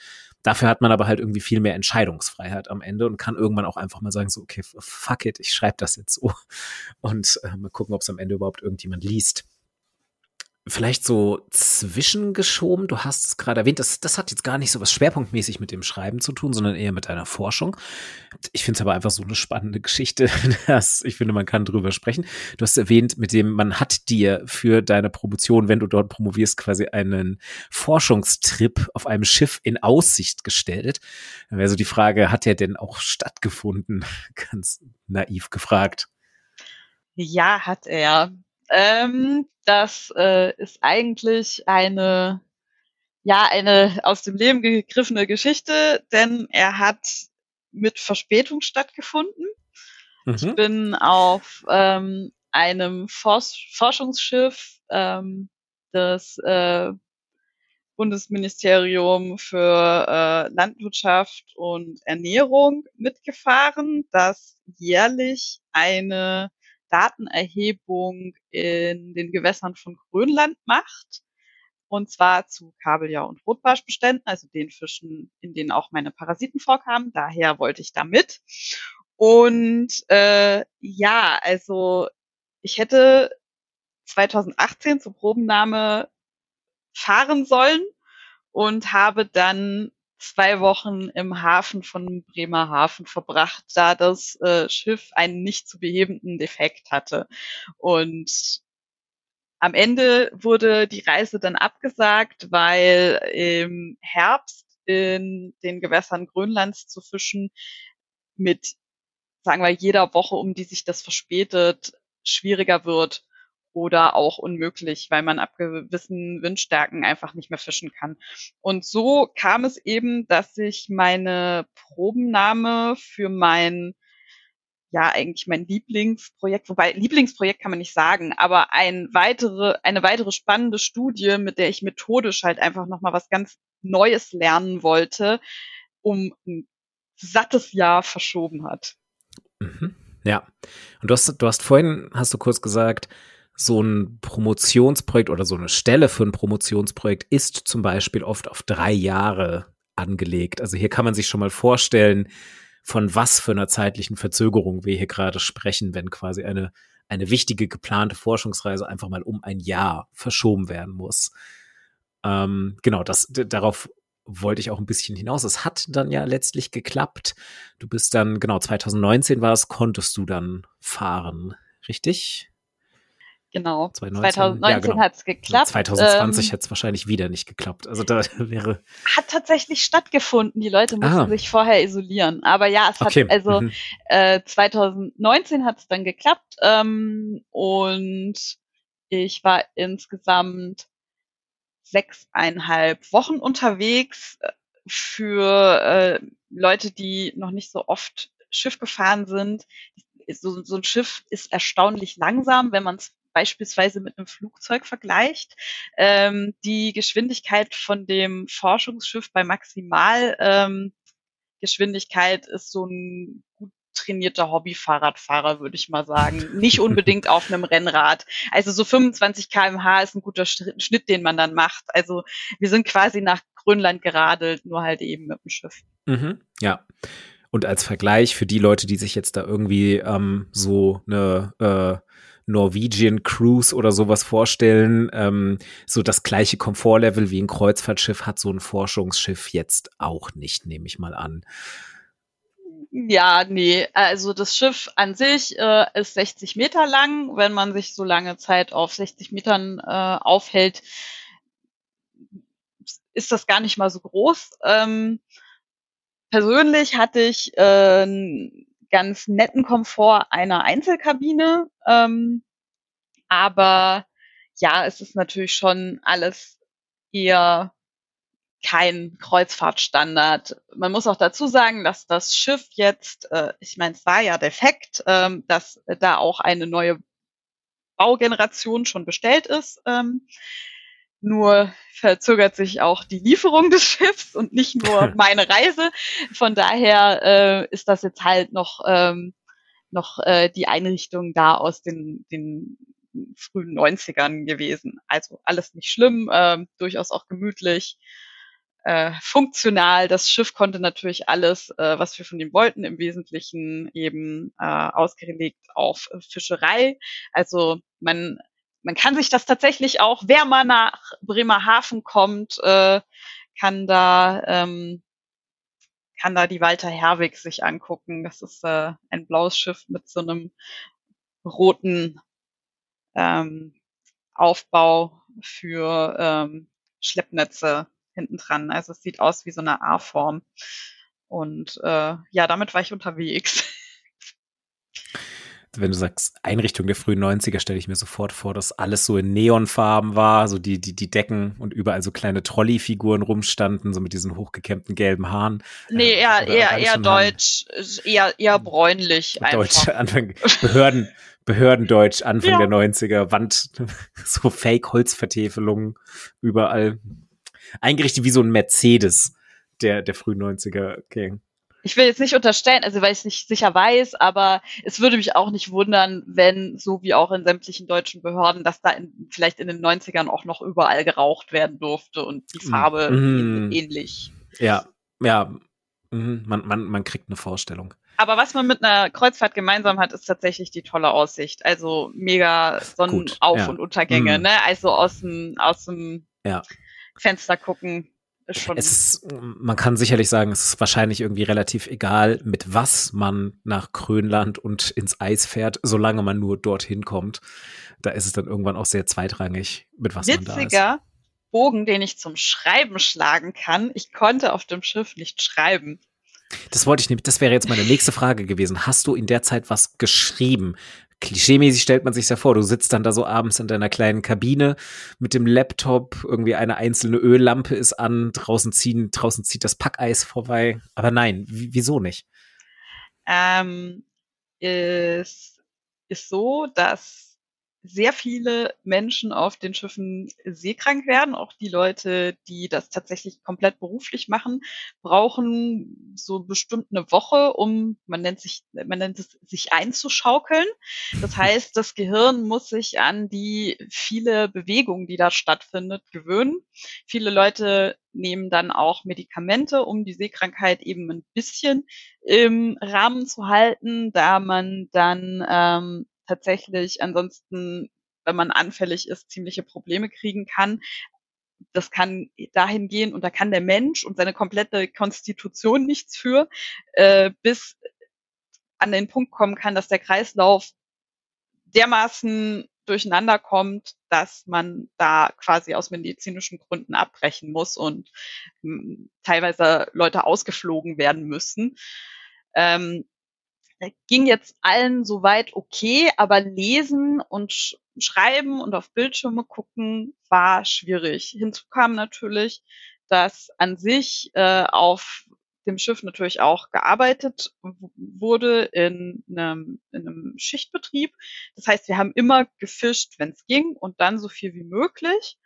Dafür hat man aber halt irgendwie viel mehr Entscheidungsfreiheit am Ende und kann irgendwann auch einfach mal sagen, so, okay, fuck it, ich schreibe das jetzt so. Und äh, mal gucken, ob es am Ende überhaupt irgendjemand liest vielleicht so zwischengeschoben. Du hast es gerade erwähnt, das, das hat jetzt gar nicht so was schwerpunktmäßig mit dem Schreiben zu tun, sondern eher mit deiner Forschung. Ich finde es aber einfach so eine spannende Geschichte, dass ich finde, man kann drüber sprechen. Du hast erwähnt, mit dem man hat dir für deine Promotion, wenn du dort promovierst, quasi einen Forschungstrip auf einem Schiff in Aussicht gestellt. Dann wäre so die Frage, hat der denn auch stattgefunden? Ganz naiv gefragt. Ja, hat er. Ähm, das äh, ist eigentlich eine, ja, eine aus dem Leben gegriffene Geschichte, denn er hat mit Verspätung stattgefunden. Mhm. Ich bin auf ähm, einem Fors Forschungsschiff ähm, des äh, Bundesministerium für äh, Landwirtschaft und Ernährung mitgefahren, das jährlich eine Datenerhebung in den Gewässern von Grönland macht. Und zwar zu Kabeljau- und Rotbarschbeständen, also den Fischen, in denen auch meine Parasiten vorkamen. Daher wollte ich da mit. Und äh, ja, also ich hätte 2018 zur Probennahme fahren sollen und habe dann zwei Wochen im Hafen von Bremerhaven verbracht, da das äh, Schiff einen nicht zu behebenden Defekt hatte. Und am Ende wurde die Reise dann abgesagt, weil im Herbst in den Gewässern Grönlands zu fischen mit, sagen wir, jeder Woche, um die sich das verspätet, schwieriger wird oder auch unmöglich, weil man ab gewissen Windstärken einfach nicht mehr fischen kann. Und so kam es eben, dass ich meine Probennahme für mein ja eigentlich mein Lieblingsprojekt, wobei Lieblingsprojekt kann man nicht sagen, aber ein weitere, eine weitere spannende Studie, mit der ich methodisch halt einfach nochmal was ganz Neues lernen wollte, um ein sattes Jahr verschoben hat. Mhm. Ja. Und du hast, du hast vorhin, hast du kurz gesagt, so ein Promotionsprojekt oder so eine Stelle für ein Promotionsprojekt ist zum Beispiel oft auf drei Jahre angelegt. Also hier kann man sich schon mal vorstellen, von was für einer zeitlichen Verzögerung wir hier gerade sprechen, wenn quasi eine, eine wichtige geplante Forschungsreise einfach mal um ein Jahr verschoben werden muss. Ähm, genau, das, darauf wollte ich auch ein bisschen hinaus. Es hat dann ja letztlich geklappt. Du bist dann, genau, 2019 war es, konntest du dann fahren, richtig? Genau. 2019, 2019 ja, genau. hat es geklappt. 2020 ähm, hätte es wahrscheinlich wieder nicht geklappt. Also da wäre. Hat tatsächlich stattgefunden. Die Leute mussten ah. sich vorher isolieren. Aber ja, es okay. hat also mhm. äh, 2019 hat es dann geklappt. Ähm, und ich war insgesamt sechseinhalb Wochen unterwegs äh, für äh, Leute, die noch nicht so oft Schiff gefahren sind. So, so ein Schiff ist erstaunlich langsam, wenn man es beispielsweise mit einem Flugzeug vergleicht. Ähm, die Geschwindigkeit von dem Forschungsschiff bei Maximalgeschwindigkeit ähm, ist so ein gut trainierter Hobby-Fahrradfahrer, würde ich mal sagen. Nicht unbedingt auf einem Rennrad. Also so 25 kmh ist ein guter Schnitt, den man dann macht. Also wir sind quasi nach Grönland geradelt, nur halt eben mit dem Schiff. Mhm, ja. Und als Vergleich für die Leute, die sich jetzt da irgendwie ähm, so eine äh, Norwegian Cruise oder sowas vorstellen. Ähm, so das gleiche Komfortlevel wie ein Kreuzfahrtschiff hat so ein Forschungsschiff jetzt auch nicht, nehme ich mal an. Ja, nee, also das Schiff an sich äh, ist 60 Meter lang. Wenn man sich so lange Zeit auf 60 Metern äh, aufhält, ist das gar nicht mal so groß. Ähm, persönlich hatte ich äh, ganz netten Komfort einer Einzelkabine. Ähm, aber ja, es ist natürlich schon alles eher kein Kreuzfahrtstandard. Man muss auch dazu sagen, dass das Schiff jetzt, äh, ich meine, es war ja defekt, ähm, dass da auch eine neue Baugeneration schon bestellt ist. Ähm, nur verzögert sich auch die Lieferung des Schiffs und nicht nur meine Reise. Von daher äh, ist das jetzt halt noch, ähm, noch äh, die Einrichtung da aus den, den frühen 90ern gewesen. Also alles nicht schlimm, äh, durchaus auch gemütlich. äh, funktional. Das Schiff konnte natürlich alles, äh, was wir von ihm wollten, im Wesentlichen eben äh, ausgelegt auf Fischerei. Also man man kann sich das tatsächlich auch, wer mal nach Bremerhaven kommt, äh, kann da ähm, kann da die Walter Herwig sich angucken. Das ist äh, ein blaues Schiff mit so einem roten ähm, Aufbau für ähm, Schleppnetze hinten dran. Also es sieht aus wie so eine A-Form. Und äh, ja, damit war ich unterwegs. wenn du sagst Einrichtung der frühen 90er, stelle ich mir sofort vor, dass alles so in Neonfarben war, so die, die, die Decken und überall so kleine Trolley-Figuren rumstanden, so mit diesen hochgekämmten gelben Haaren. Nee, äh, eher, eher, eher deutsch, eher, eher bräunlich Deutsch, Anfang, Behörden, Behördendeutsch, Anfang ja. der 90er, Wand, so Fake-Holzvertäfelungen überall. Eingerichtet wie so ein Mercedes der, der frühen 90er. Ich will jetzt nicht unterstellen, also weil ich es nicht sicher weiß, aber es würde mich auch nicht wundern, wenn, so wie auch in sämtlichen deutschen Behörden, dass da in, vielleicht in den 90ern auch noch überall geraucht werden durfte und die hm. Farbe mhm. ähnlich. Ja, ja, mhm. man, man, man kriegt eine Vorstellung. Aber was man mit einer Kreuzfahrt gemeinsam hat, ist tatsächlich die tolle Aussicht. Also mega Sonnenauf- ja. und Untergänge, mhm. ne? Also aus dem, aus dem ja. Fenster gucken ist schon. Es man kann sicherlich sagen, es ist wahrscheinlich irgendwie relativ egal, mit was man nach Grönland und ins Eis fährt, solange man nur dorthin kommt. Da ist es dann irgendwann auch sehr zweitrangig, mit was Witziger man da ist. Bogen, den ich zum Schreiben schlagen kann. Ich konnte auf dem Schiff nicht schreiben. Das wollte ich nämlich, das wäre jetzt meine nächste Frage gewesen. Hast du in der Zeit was geschrieben? Klischeemäßig stellt man sich ja vor, du sitzt dann da so abends in deiner kleinen Kabine mit dem Laptop, irgendwie eine einzelne Öllampe ist an, draußen ziehen, draußen zieht das Packeis vorbei. Aber nein, wieso nicht? Ähm, es ist so, dass sehr viele Menschen auf den Schiffen seekrank werden. Auch die Leute, die das tatsächlich komplett beruflich machen, brauchen so bestimmt eine Woche, um, man nennt sich, man nennt es, sich einzuschaukeln. Das heißt, das Gehirn muss sich an die viele Bewegungen, die da stattfindet, gewöhnen. Viele Leute nehmen dann auch Medikamente, um die Seekrankheit eben ein bisschen im Rahmen zu halten, da man dann ähm, tatsächlich ansonsten, wenn man anfällig ist, ziemliche Probleme kriegen kann. Das kann dahin gehen und da kann der Mensch und seine komplette Konstitution nichts für, äh, bis an den Punkt kommen kann, dass der Kreislauf dermaßen durcheinander kommt, dass man da quasi aus medizinischen Gründen abbrechen muss und mh, hm, teilweise Leute ausgeflogen werden müssen. Ähm, ging jetzt allen soweit okay, aber lesen und sch schreiben und auf Bildschirme gucken war schwierig. Hinzu kam natürlich, dass an sich äh, auf dem Schiff natürlich auch gearbeitet wurde in einem, in einem Schichtbetrieb. Das heißt, wir haben immer gefischt, wenn es ging und dann so viel wie möglich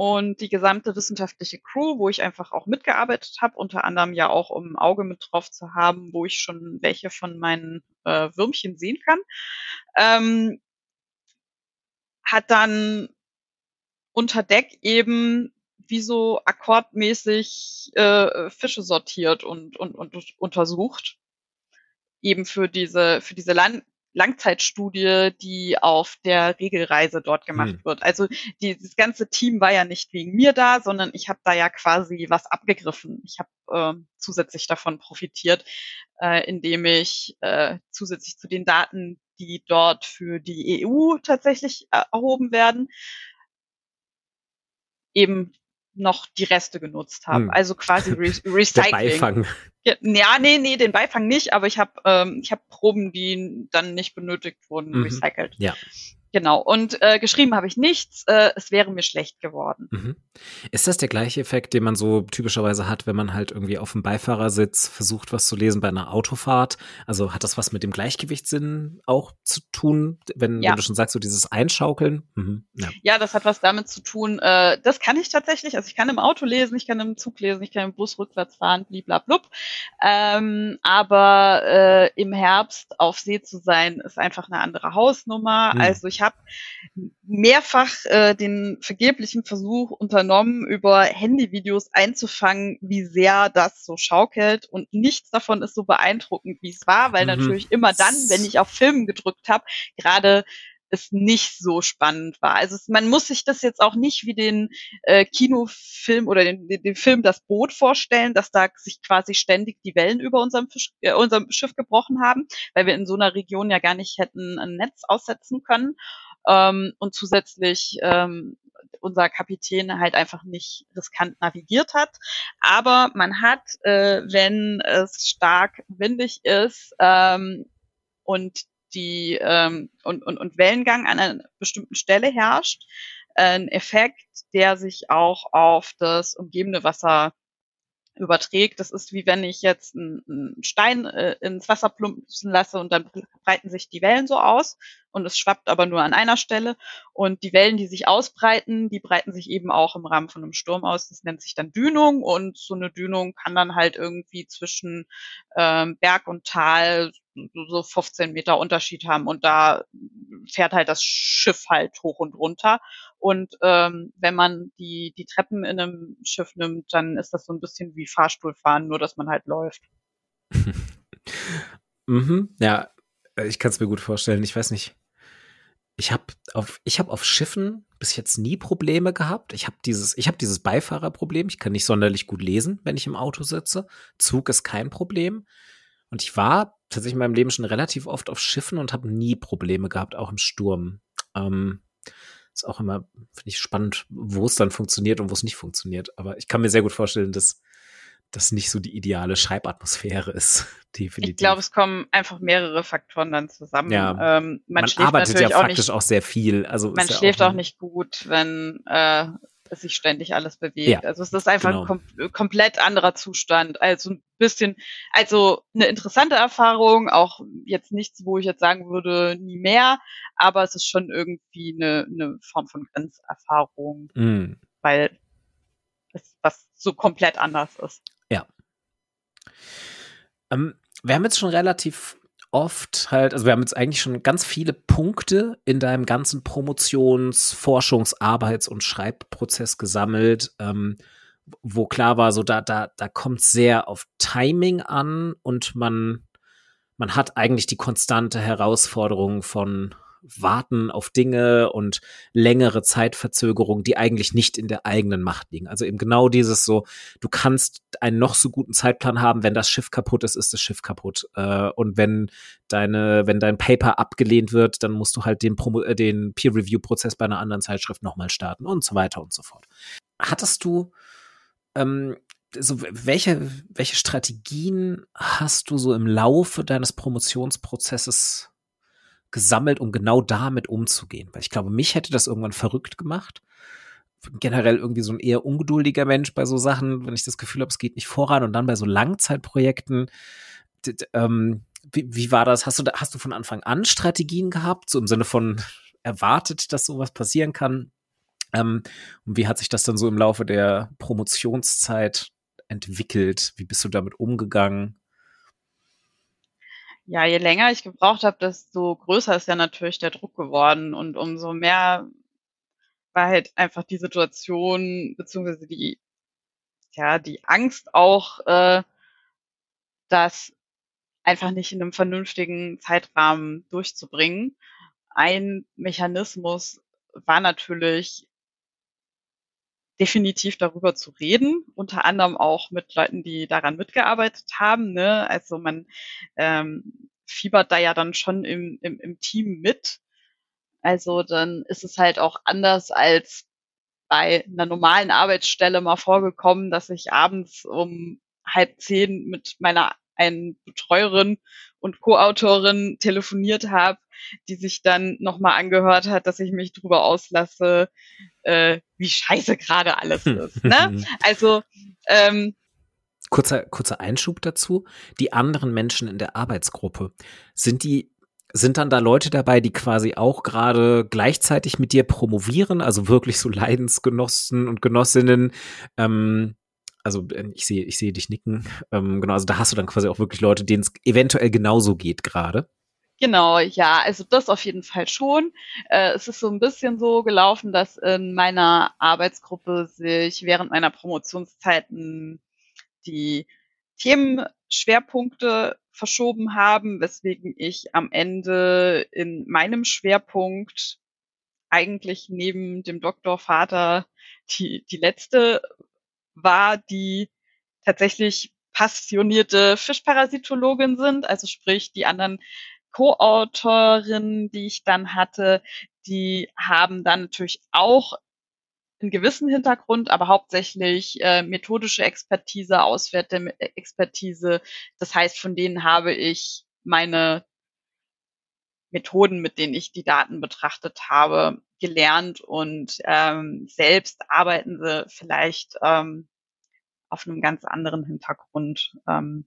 und die gesamte wissenschaftliche Crew, wo ich einfach auch mitgearbeitet habe, unter anderem ja auch um ein Auge mit drauf zu haben, wo ich schon welche von meinen äh, Würmchen sehen kann, ähm, hat dann unter Deck eben wie so akkordmäßig äh, Fische sortiert und, und, und untersucht. Eben für diese, für diese Land Langzeitstudie, die auf der Regelreise dort gemacht hm. wird. Also die, das ganze Team war ja nicht wegen mir da, sondern ich habe da ja quasi was abgegriffen. Ich habe äh, zusätzlich davon profitiert, äh, indem ich äh, zusätzlich zu den Daten, die dort für die EU tatsächlich äh, erhoben werden, eben noch die Reste genutzt habe. Hm. Also quasi Re Recycling. Ja, nee, nee, den Beifang nicht, aber ich habe ähm, ich habe Proben, die dann nicht benötigt wurden, mhm. recycelt. Ja. Genau. Und äh, geschrieben habe ich nichts. Äh, es wäre mir schlecht geworden. Mhm. Ist das der gleiche Effekt, den man so typischerweise hat, wenn man halt irgendwie auf dem Beifahrersitz versucht, was zu lesen bei einer Autofahrt? Also hat das was mit dem Gleichgewichtssinn auch zu tun, wenn, ja. wenn du schon sagst, so dieses Einschaukeln? Mhm. Ja. ja. das hat was damit zu tun. Äh, das kann ich tatsächlich. Also ich kann im Auto lesen, ich kann im Zug lesen, ich kann im Bus rückwärts fahren, bliblablub. Ähm, aber äh, im Herbst auf See zu sein, ist einfach eine andere Hausnummer. Mhm. Also ich habe mehrfach äh, den vergeblichen Versuch unternommen, über Handyvideos einzufangen, wie sehr das so schaukelt. Und nichts davon ist so beeindruckend, wie es war, weil mhm. natürlich immer dann, wenn ich auf Filmen gedrückt habe, gerade es nicht so spannend war. Also es, man muss sich das jetzt auch nicht wie den äh, Kinofilm oder den, den, Film Das Boot vorstellen, dass da sich quasi ständig die Wellen über unserem, Fisch, äh, unserem Schiff gebrochen haben, weil wir in so einer Region ja gar nicht hätten ein Netz aussetzen können. Ähm, und zusätzlich ähm, unser Kapitän halt einfach nicht riskant navigiert hat. Aber man hat, äh, wenn es stark windig ist ähm, und die ähm, und, und, und Wellengang an einer bestimmten Stelle herrscht, ein Effekt, der sich auch auf das umgebende Wasser überträgt. Das ist wie wenn ich jetzt einen Stein äh, ins Wasser plumpsen lasse und dann breiten sich die Wellen so aus und es schwappt aber nur an einer Stelle. Und die Wellen, die sich ausbreiten, die breiten sich eben auch im Rahmen von einem Sturm aus. Das nennt sich dann Dünung und so eine Dünung kann dann halt irgendwie zwischen ähm, Berg und Tal so 15 Meter Unterschied haben und da fährt halt das Schiff halt hoch und runter. Und ähm, wenn man die, die Treppen in einem Schiff nimmt, dann ist das so ein bisschen wie Fahrstuhlfahren, nur dass man halt läuft. mhm, ja, ich kann es mir gut vorstellen. Ich weiß nicht. Ich habe auf, hab auf Schiffen bis jetzt nie Probleme gehabt. Ich habe dieses, ich habe dieses Beifahrerproblem. Ich kann nicht sonderlich gut lesen, wenn ich im Auto sitze. Zug ist kein Problem. Und ich war tatsächlich in meinem Leben schon relativ oft auf Schiffen und habe nie Probleme gehabt, auch im Sturm. Ähm, ist auch immer, finde ich, spannend, wo es dann funktioniert und wo es nicht funktioniert. Aber ich kann mir sehr gut vorstellen, dass das nicht so die ideale Schreibatmosphäre ist. Definitiv. Ich glaube, es kommen einfach mehrere Faktoren dann zusammen. Ja. Ähm, man, man arbeitet ja faktisch auch, nicht, auch, sehr viel. Also man schläft auch, auch, nicht gut, wenn äh, es sich ständig alles bewegt. Ja, also es ist einfach genau. ein kom komplett anderer Zustand. Also ein bisschen, also eine interessante Erfahrung, auch jetzt nichts, wo ich jetzt sagen würde, nie mehr, aber es ist schon irgendwie eine, eine Form von Grenzerfahrung, mm. weil es was so komplett anders ist. Ja. Ähm, wir haben jetzt schon relativ oft halt, also wir haben jetzt eigentlich schon ganz viele Punkte in deinem ganzen Promotions-, Forschungs-, Arbeits- und Schreibprozess gesammelt, ähm, wo klar war, so da, da, da kommt sehr auf Timing an und man, man hat eigentlich die konstante Herausforderung von Warten auf Dinge und längere Zeitverzögerungen, die eigentlich nicht in der eigenen Macht liegen. Also eben genau dieses so, du kannst einen noch so guten Zeitplan haben, wenn das Schiff kaputt ist, ist das Schiff kaputt. Äh, und wenn deine, wenn dein Paper abgelehnt wird, dann musst du halt den, äh, den Peer-Review-Prozess bei einer anderen Zeitschrift nochmal starten und so weiter und so fort. Hattest du ähm, so welche, welche Strategien hast du so im Laufe deines Promotionsprozesses gesammelt, um genau damit umzugehen. Weil ich glaube, mich hätte das irgendwann verrückt gemacht. Generell irgendwie so ein eher ungeduldiger Mensch bei so Sachen, wenn ich das Gefühl habe, es geht nicht voran und dann bei so Langzeitprojekten. Ähm, wie, wie, war das? Hast du, da, hast du von Anfang an Strategien gehabt, so im Sinne von erwartet, dass sowas passieren kann? Ähm, und wie hat sich das dann so im Laufe der Promotionszeit entwickelt? Wie bist du damit umgegangen? Ja, je länger ich gebraucht habe, desto größer ist ja natürlich der Druck geworden und umso mehr war halt einfach die Situation beziehungsweise die ja die Angst auch, äh, das einfach nicht in einem vernünftigen Zeitrahmen durchzubringen. Ein Mechanismus war natürlich definitiv darüber zu reden, unter anderem auch mit Leuten, die daran mitgearbeitet haben. Ne? Also man ähm, fiebert da ja dann schon im, im, im Team mit. Also dann ist es halt auch anders als bei einer normalen Arbeitsstelle mal vorgekommen, dass ich abends um halb zehn mit meiner einen Betreuerin und Co-Autorin telefoniert habe, die sich dann nochmal angehört hat, dass ich mich drüber auslasse, äh, wie scheiße gerade alles ist. Ne? Also ähm, kurzer kurzer Einschub dazu: Die anderen Menschen in der Arbeitsgruppe sind die sind dann da Leute dabei, die quasi auch gerade gleichzeitig mit dir promovieren, also wirklich so Leidensgenossen und Genossinnen, ähm, also äh, ich sehe, ich sehe dich nicken. Ähm, genau, also da hast du dann quasi auch wirklich Leute, denen es eventuell genauso geht gerade. Genau, ja, also das auf jeden Fall schon. Äh, es ist so ein bisschen so gelaufen, dass in meiner Arbeitsgruppe sich während meiner Promotionszeiten die Themenschwerpunkte verschoben haben, weswegen ich am Ende in meinem Schwerpunkt eigentlich neben dem Doktorvater die, die letzte war, die tatsächlich passionierte Fischparasitologin sind, also sprich die anderen Co-Autorinnen, die ich dann hatte, die haben dann natürlich auch einen gewissen Hintergrund, aber hauptsächlich äh, methodische Expertise, auswärtige Expertise. Das heißt, von denen habe ich meine Methoden, mit denen ich die Daten betrachtet habe, gelernt und ähm, selbst arbeiten sie vielleicht ähm, auf einem ganz anderen Hintergrund. Ähm,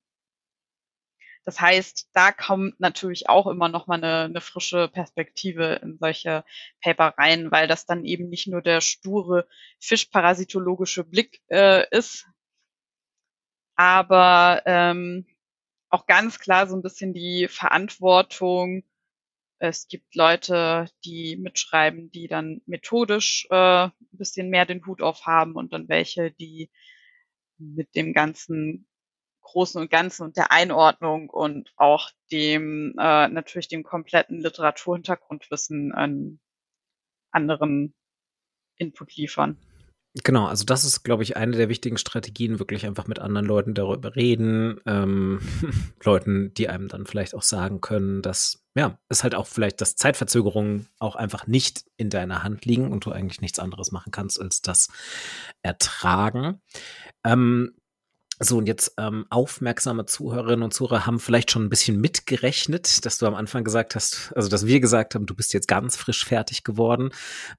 das heißt, da kommt natürlich auch immer noch mal eine, eine frische Perspektive in solche Paper rein, weil das dann eben nicht nur der sture fischparasitologische Blick äh, ist, aber ähm, auch ganz klar so ein bisschen die Verantwortung. Es gibt Leute, die mitschreiben, die dann methodisch äh, ein bisschen mehr den Hut auf haben und dann welche, die mit dem ganzen Großen und Ganzen und der Einordnung und auch dem äh, natürlich dem kompletten Literaturhintergrundwissen einen anderen Input liefern. Genau, also das ist, glaube ich, eine der wichtigen Strategien, wirklich einfach mit anderen Leuten darüber reden, ähm, Leuten, die einem dann vielleicht auch sagen können, dass, ja, es halt auch vielleicht, dass Zeitverzögerungen auch einfach nicht in deiner Hand liegen und du eigentlich nichts anderes machen kannst, als das ertragen. Ähm, so, und jetzt ähm, aufmerksame Zuhörerinnen und Zuhörer haben vielleicht schon ein bisschen mitgerechnet, dass du am Anfang gesagt hast, also dass wir gesagt haben, du bist jetzt ganz frisch fertig geworden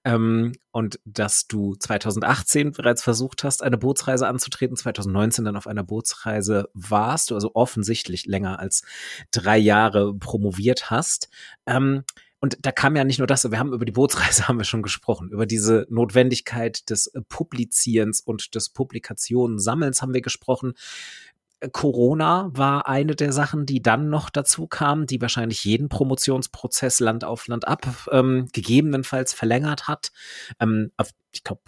ähm, und dass du 2018 bereits versucht hast, eine Bootsreise anzutreten, 2019 dann auf einer Bootsreise warst, du also offensichtlich länger als drei Jahre promoviert hast. Ähm, und da kam ja nicht nur das, wir haben über die Bootsreise haben wir schon gesprochen, über diese Notwendigkeit des äh, Publizierens und des Publikationensammelns haben wir gesprochen. Äh, Corona war eine der Sachen, die dann noch dazu kam, die wahrscheinlich jeden Promotionsprozess Land auf Land ab ähm, gegebenenfalls verlängert hat. Ähm, ich glaube,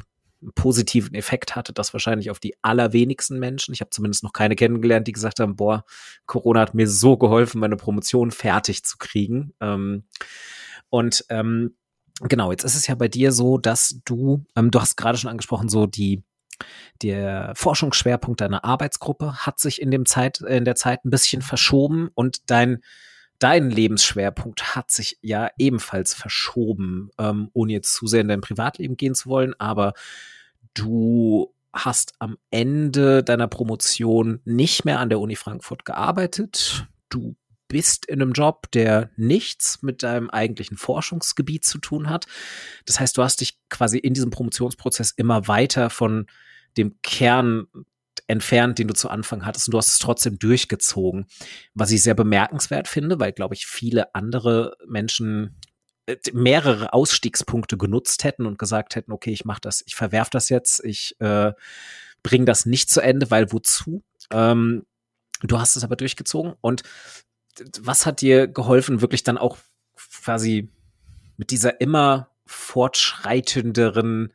positiven Effekt hatte das wahrscheinlich auf die allerwenigsten Menschen. Ich habe zumindest noch keine kennengelernt, die gesagt haben, boah, Corona hat mir so geholfen, meine Promotion fertig zu kriegen. Ähm, und ähm, genau, jetzt ist es ja bei dir so, dass du, ähm, du hast gerade schon angesprochen, so die der Forschungsschwerpunkt deiner Arbeitsgruppe hat sich in dem Zeit in der Zeit ein bisschen verschoben und dein dein Lebensschwerpunkt hat sich ja ebenfalls verschoben, ähm, ohne jetzt zu sehr in dein Privatleben gehen zu wollen, aber du hast am Ende deiner Promotion nicht mehr an der Uni Frankfurt gearbeitet. Du bist in einem Job, der nichts mit deinem eigentlichen Forschungsgebiet zu tun hat. Das heißt, du hast dich quasi in diesem Promotionsprozess immer weiter von dem Kern entfernt, den du zu Anfang hattest und du hast es trotzdem durchgezogen, was ich sehr bemerkenswert finde, weil, glaube ich, viele andere Menschen äh, mehrere Ausstiegspunkte genutzt hätten und gesagt hätten, okay, ich mache das, ich verwerf das jetzt, ich äh, bringe das nicht zu Ende, weil wozu? Ähm, du hast es aber durchgezogen und was hat dir geholfen, wirklich dann auch quasi mit dieser immer fortschreitenderen,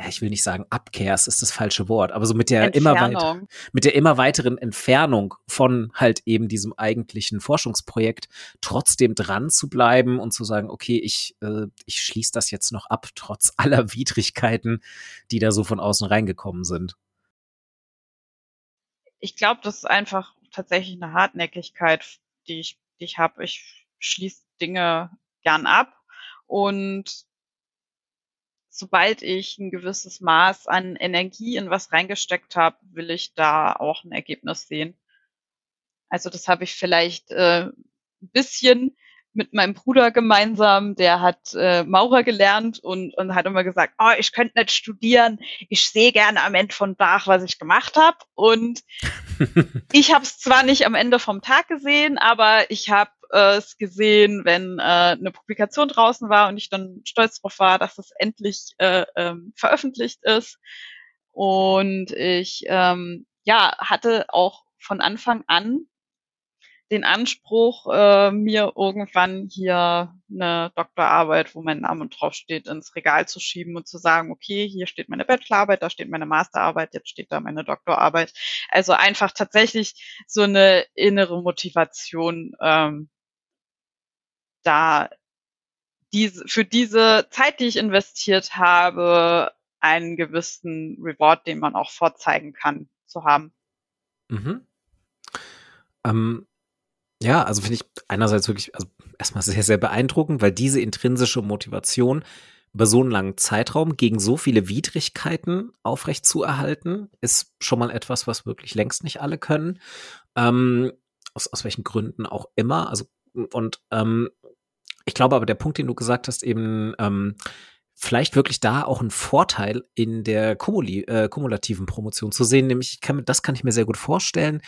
ja, ich will nicht sagen Abkehr, es ist das falsche Wort, aber so mit der immer weiter, mit der immer weiteren Entfernung von halt eben diesem eigentlichen Forschungsprojekt trotzdem dran zu bleiben und zu sagen, okay, ich, äh, ich schließe das jetzt noch ab, trotz aller Widrigkeiten, die da so von außen reingekommen sind. Ich glaube, das ist einfach tatsächlich eine Hartnäckigkeit die ich, die ich habe. Ich schließe Dinge gern ab und sobald ich ein gewisses Maß an Energie in was reingesteckt habe, will ich da auch ein Ergebnis sehen. Also das habe ich vielleicht äh, ein bisschen mit meinem Bruder gemeinsam, der hat äh, Maurer gelernt und, und hat immer gesagt, oh, ich könnte nicht studieren, ich sehe gerne am Ende von Tag, was ich gemacht habe. Und ich habe es zwar nicht am Ende vom Tag gesehen, aber ich habe äh, es gesehen, wenn äh, eine Publikation draußen war und ich dann stolz darauf war, dass es endlich äh, ähm, veröffentlicht ist. Und ich ähm, ja, hatte auch von Anfang an den Anspruch, äh, mir irgendwann hier eine Doktorarbeit, wo mein Name draufsteht, ins Regal zu schieben und zu sagen, okay, hier steht meine Bachelorarbeit, da steht meine Masterarbeit, jetzt steht da meine Doktorarbeit. Also einfach tatsächlich so eine innere Motivation, ähm, da diese, für diese Zeit, die ich investiert habe, einen gewissen Reward, den man auch vorzeigen kann, zu haben. Mhm. Ähm, ja, also finde ich einerseits wirklich, also erstmal sehr, sehr beeindruckend, weil diese intrinsische Motivation über so einen langen Zeitraum gegen so viele Widrigkeiten aufrecht zu erhalten, ist schon mal etwas, was wirklich längst nicht alle können. Ähm, aus, aus welchen Gründen auch immer. Also, und ähm, ich glaube aber, der Punkt, den du gesagt hast, eben ähm, vielleicht wirklich da auch ein Vorteil in der Kumuli äh, kumulativen Promotion zu sehen, nämlich kann, das kann ich mir sehr gut vorstellen,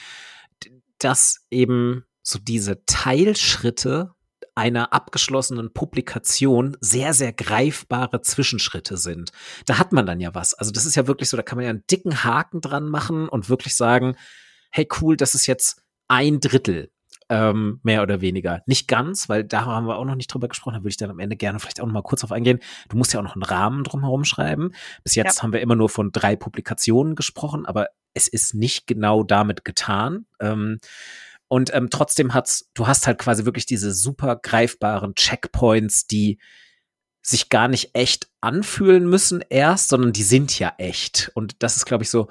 dass eben so diese Teilschritte einer abgeschlossenen Publikation sehr, sehr greifbare Zwischenschritte sind. Da hat man dann ja was. Also das ist ja wirklich so, da kann man ja einen dicken Haken dran machen und wirklich sagen, hey cool, das ist jetzt ein Drittel ähm, mehr oder weniger. Nicht ganz, weil da haben wir auch noch nicht drüber gesprochen, da würde ich dann am Ende gerne vielleicht auch noch mal kurz drauf eingehen. Du musst ja auch noch einen Rahmen drumherum schreiben. Bis jetzt ja. haben wir immer nur von drei Publikationen gesprochen, aber es ist nicht genau damit getan. Ähm, und ähm, trotzdem hat's, du hast halt quasi wirklich diese super greifbaren Checkpoints, die sich gar nicht echt anfühlen müssen erst, sondern die sind ja echt. Und das ist, glaube ich, so,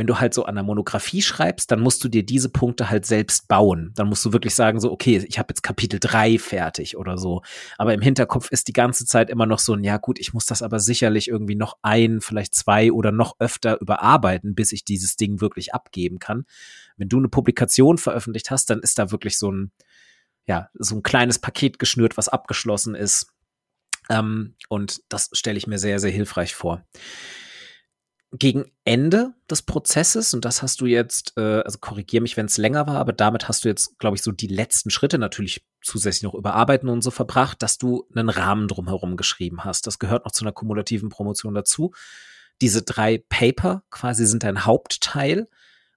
wenn du halt so an der Monographie schreibst, dann musst du dir diese Punkte halt selbst bauen. Dann musst du wirklich sagen, so, okay, ich habe jetzt Kapitel drei fertig oder so. Aber im Hinterkopf ist die ganze Zeit immer noch so ein, ja gut, ich muss das aber sicherlich irgendwie noch ein, vielleicht zwei oder noch öfter überarbeiten, bis ich dieses Ding wirklich abgeben kann wenn du eine Publikation veröffentlicht hast, dann ist da wirklich so ein, ja, so ein kleines Paket geschnürt, was abgeschlossen ist. Ähm, und das stelle ich mir sehr, sehr hilfreich vor. Gegen Ende des Prozesses, und das hast du jetzt, äh, also korrigier mich, wenn es länger war, aber damit hast du jetzt, glaube ich, so die letzten Schritte natürlich zusätzlich noch überarbeiten und so verbracht, dass du einen Rahmen drumherum geschrieben hast. Das gehört noch zu einer kumulativen Promotion dazu. Diese drei Paper quasi sind ein Hauptteil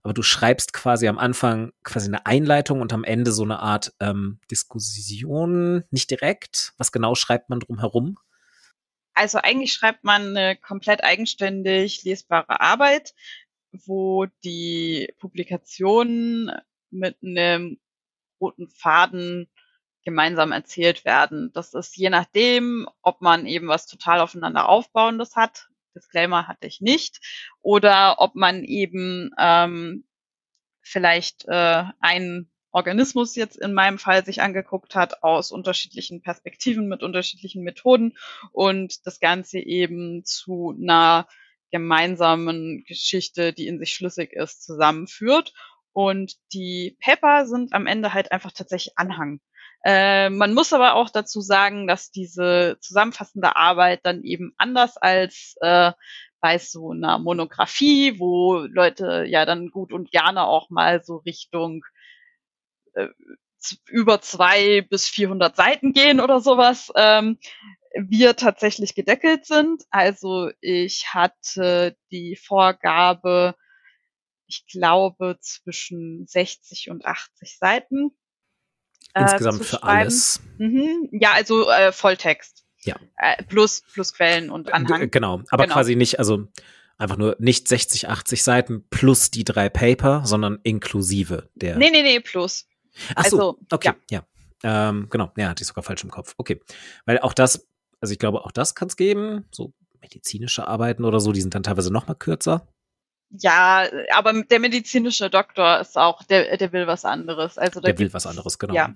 aber du schreibst quasi am Anfang quasi eine Einleitung und am Ende so eine Art ähm, Diskussion, nicht direkt. Was genau schreibt man drum herum? Also eigentlich schreibt man eine komplett eigenständig lesbare Arbeit, wo die Publikationen mit einem roten Faden gemeinsam erzählt werden. Das ist je nachdem, ob man eben was total aufeinander aufbauendes hat, Disclaimer hatte ich nicht, oder ob man eben ähm, vielleicht äh, einen Organismus jetzt in meinem Fall sich angeguckt hat aus unterschiedlichen Perspektiven mit unterschiedlichen Methoden und das Ganze eben zu einer gemeinsamen Geschichte, die in sich schlüssig ist, zusammenführt. Und die Paper sind am Ende halt einfach tatsächlich Anhang. Äh, man muss aber auch dazu sagen, dass diese zusammenfassende Arbeit dann eben anders als äh, bei so einer Monographie, wo Leute ja dann gut und gerne auch mal so Richtung äh, über zwei bis 400 Seiten gehen oder sowas, ähm, wir tatsächlich gedeckelt sind. Also ich hatte die Vorgabe, ich glaube, zwischen 60 und 80 Seiten äh, Insgesamt äh, für alles. Mhm. Ja, also äh, Volltext. Ja. Äh, plus, plus Quellen und äh, Anhang. Genau, aber genau. quasi nicht, also einfach nur nicht 60, 80 Seiten plus die drei Paper, sondern inklusive der. Nee, nee, nee, plus. Ach so, also, okay, ja. ja. Ähm, genau, ja, hatte ich sogar falsch im Kopf. Okay. Weil auch das, also ich glaube, auch das kann es geben, so medizinische Arbeiten oder so, die sind dann teilweise noch mal kürzer. Ja, aber der medizinische Doktor ist auch, der, der will was anderes. Also der will was anderes, genau. Ja.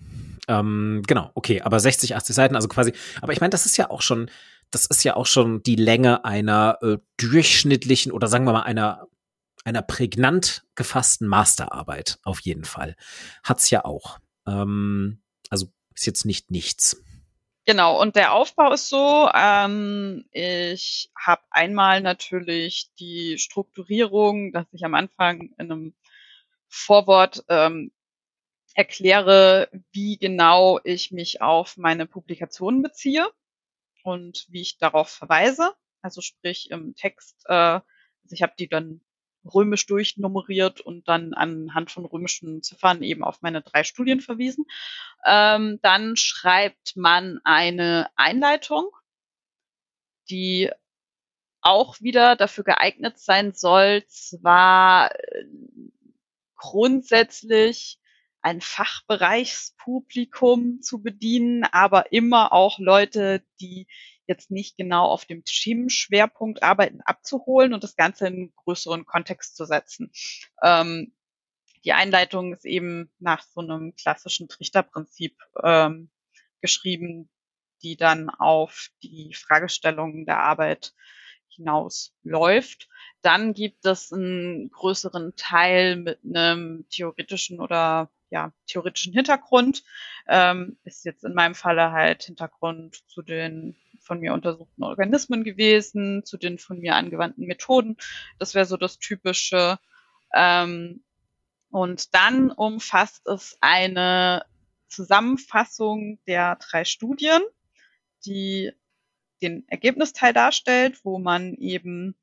Ähm, genau, okay, aber 60, 80 Seiten, also quasi, aber ich meine, das ist ja auch schon, das ist ja auch schon die Länge einer äh, durchschnittlichen oder sagen wir mal einer, einer prägnant gefassten Masterarbeit, auf jeden Fall. Hat's ja auch. Ähm, also ist jetzt nicht nichts. Genau, und der Aufbau ist so, ähm, ich habe einmal natürlich die Strukturierung, dass ich am Anfang in einem Vorwort ähm, erkläre, wie genau ich mich auf meine Publikationen beziehe und wie ich darauf verweise. Also sprich im Text äh, Also ich habe die dann römisch durchnummeriert und dann anhand von römischen Ziffern eben auf meine drei Studien verwiesen. Ähm, dann schreibt man eine Einleitung, die auch wieder dafür geeignet sein soll, zwar äh, grundsätzlich ein Fachbereichspublikum zu bedienen, aber immer auch Leute, die jetzt nicht genau auf dem Themenschwerpunkt arbeiten, abzuholen und das Ganze in einen größeren Kontext zu setzen. Ähm, die Einleitung ist eben nach so einem klassischen Trichterprinzip ähm, geschrieben, die dann auf die Fragestellungen der Arbeit hinausläuft. Dann gibt es einen größeren Teil mit einem theoretischen oder ja, theoretischen Hintergrund. Ähm, ist jetzt in meinem Falle halt Hintergrund zu den von mir untersuchten Organismen gewesen, zu den von mir angewandten Methoden. Das wäre so das Typische. Ähm, und dann umfasst es eine Zusammenfassung der drei Studien, die den Ergebnisteil darstellt, wo man eben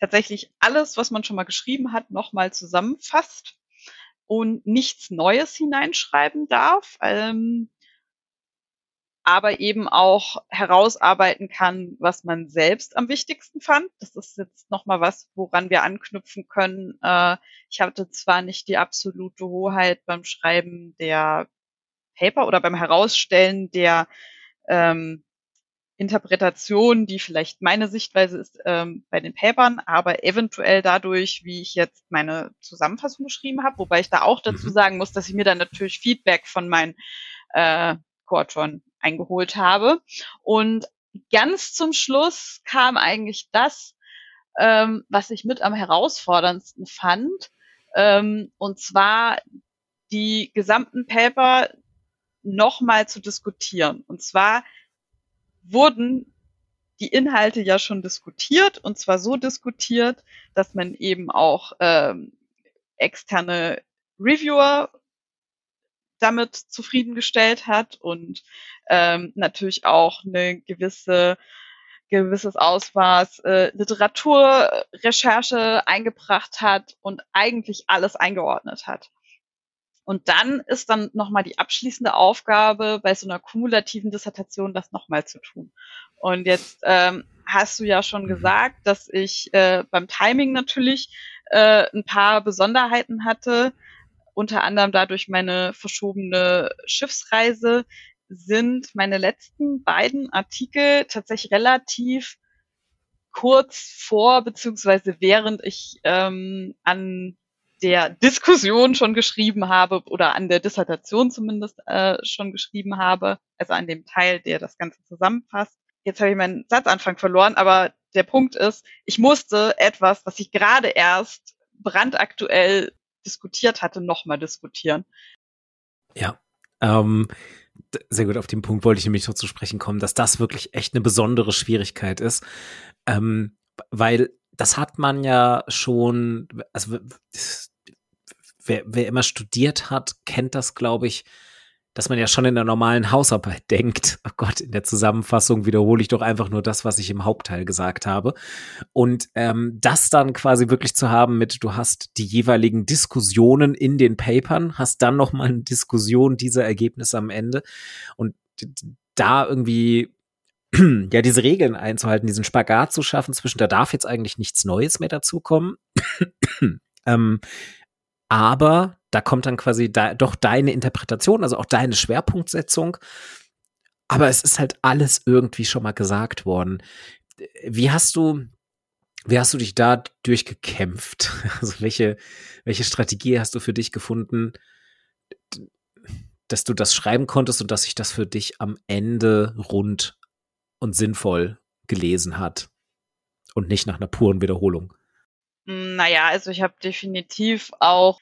tatsächlich alles, was man schon mal geschrieben hat, nochmal zusammenfasst und nichts Neues hineinschreiben darf. Ähm, aber eben auch herausarbeiten kann, was man selbst am wichtigsten fand. Das ist jetzt nochmal was, woran wir anknüpfen können. Äh, ich hatte zwar nicht die absolute Hoheit beim Schreiben der Paper oder beim Herausstellen der ähm, Interpretation, die vielleicht meine Sichtweise ist ähm, bei den Papern, aber eventuell dadurch, wie ich jetzt meine Zusammenfassung geschrieben habe, wobei ich da auch dazu mhm. sagen muss, dass ich mir dann natürlich Feedback von meinen äh, Co-Autoren eingeholt habe. Und ganz zum Schluss kam eigentlich das, ähm, was ich mit am herausforderndsten fand, ähm, und zwar die gesamten Paper nochmal zu diskutieren. Und zwar wurden die Inhalte ja schon diskutiert und zwar so diskutiert, dass man eben auch ähm, externe Reviewer damit zufriedengestellt hat und ähm, natürlich auch eine gewisse gewisses Ausmaß äh, Literaturrecherche eingebracht hat und eigentlich alles eingeordnet hat. Und dann ist dann nochmal die abschließende Aufgabe bei so einer kumulativen Dissertation, das nochmal zu tun. Und jetzt ähm, hast du ja schon mhm. gesagt, dass ich äh, beim Timing natürlich äh, ein paar Besonderheiten hatte, unter anderem dadurch meine verschobene Schiffsreise, sind meine letzten beiden Artikel tatsächlich relativ kurz vor beziehungsweise während ich ähm, an der Diskussion schon geschrieben habe oder an der Dissertation zumindest äh, schon geschrieben habe, also an dem Teil, der das Ganze zusammenfasst. Jetzt habe ich meinen Satzanfang verloren, aber der Punkt ist, ich musste etwas, was ich gerade erst brandaktuell diskutiert hatte, nochmal diskutieren. Ja, ähm, sehr gut, auf den Punkt wollte ich nämlich noch zu sprechen kommen, dass das wirklich echt eine besondere Schwierigkeit ist, ähm, weil das hat man ja schon, also wer, wer immer studiert hat, kennt das, glaube ich, dass man ja schon in der normalen Hausarbeit denkt, oh Gott, in der Zusammenfassung wiederhole ich doch einfach nur das, was ich im Hauptteil gesagt habe. Und ähm, das dann quasi wirklich zu haben mit, du hast die jeweiligen Diskussionen in den Papern, hast dann noch mal eine Diskussion dieser Ergebnisse am Ende und da irgendwie ja, diese Regeln einzuhalten, diesen Spagat zu schaffen zwischen, da darf jetzt eigentlich nichts Neues mehr dazukommen. ähm, aber da kommt dann quasi da, doch deine Interpretation, also auch deine Schwerpunktsetzung. Aber es ist halt alles irgendwie schon mal gesagt worden. Wie hast du, wie hast du dich da durchgekämpft? Also welche, welche Strategie hast du für dich gefunden, dass du das schreiben konntest und dass sich das für dich am Ende rund und sinnvoll gelesen hat und nicht nach einer puren Wiederholung? Naja, also ich habe definitiv auch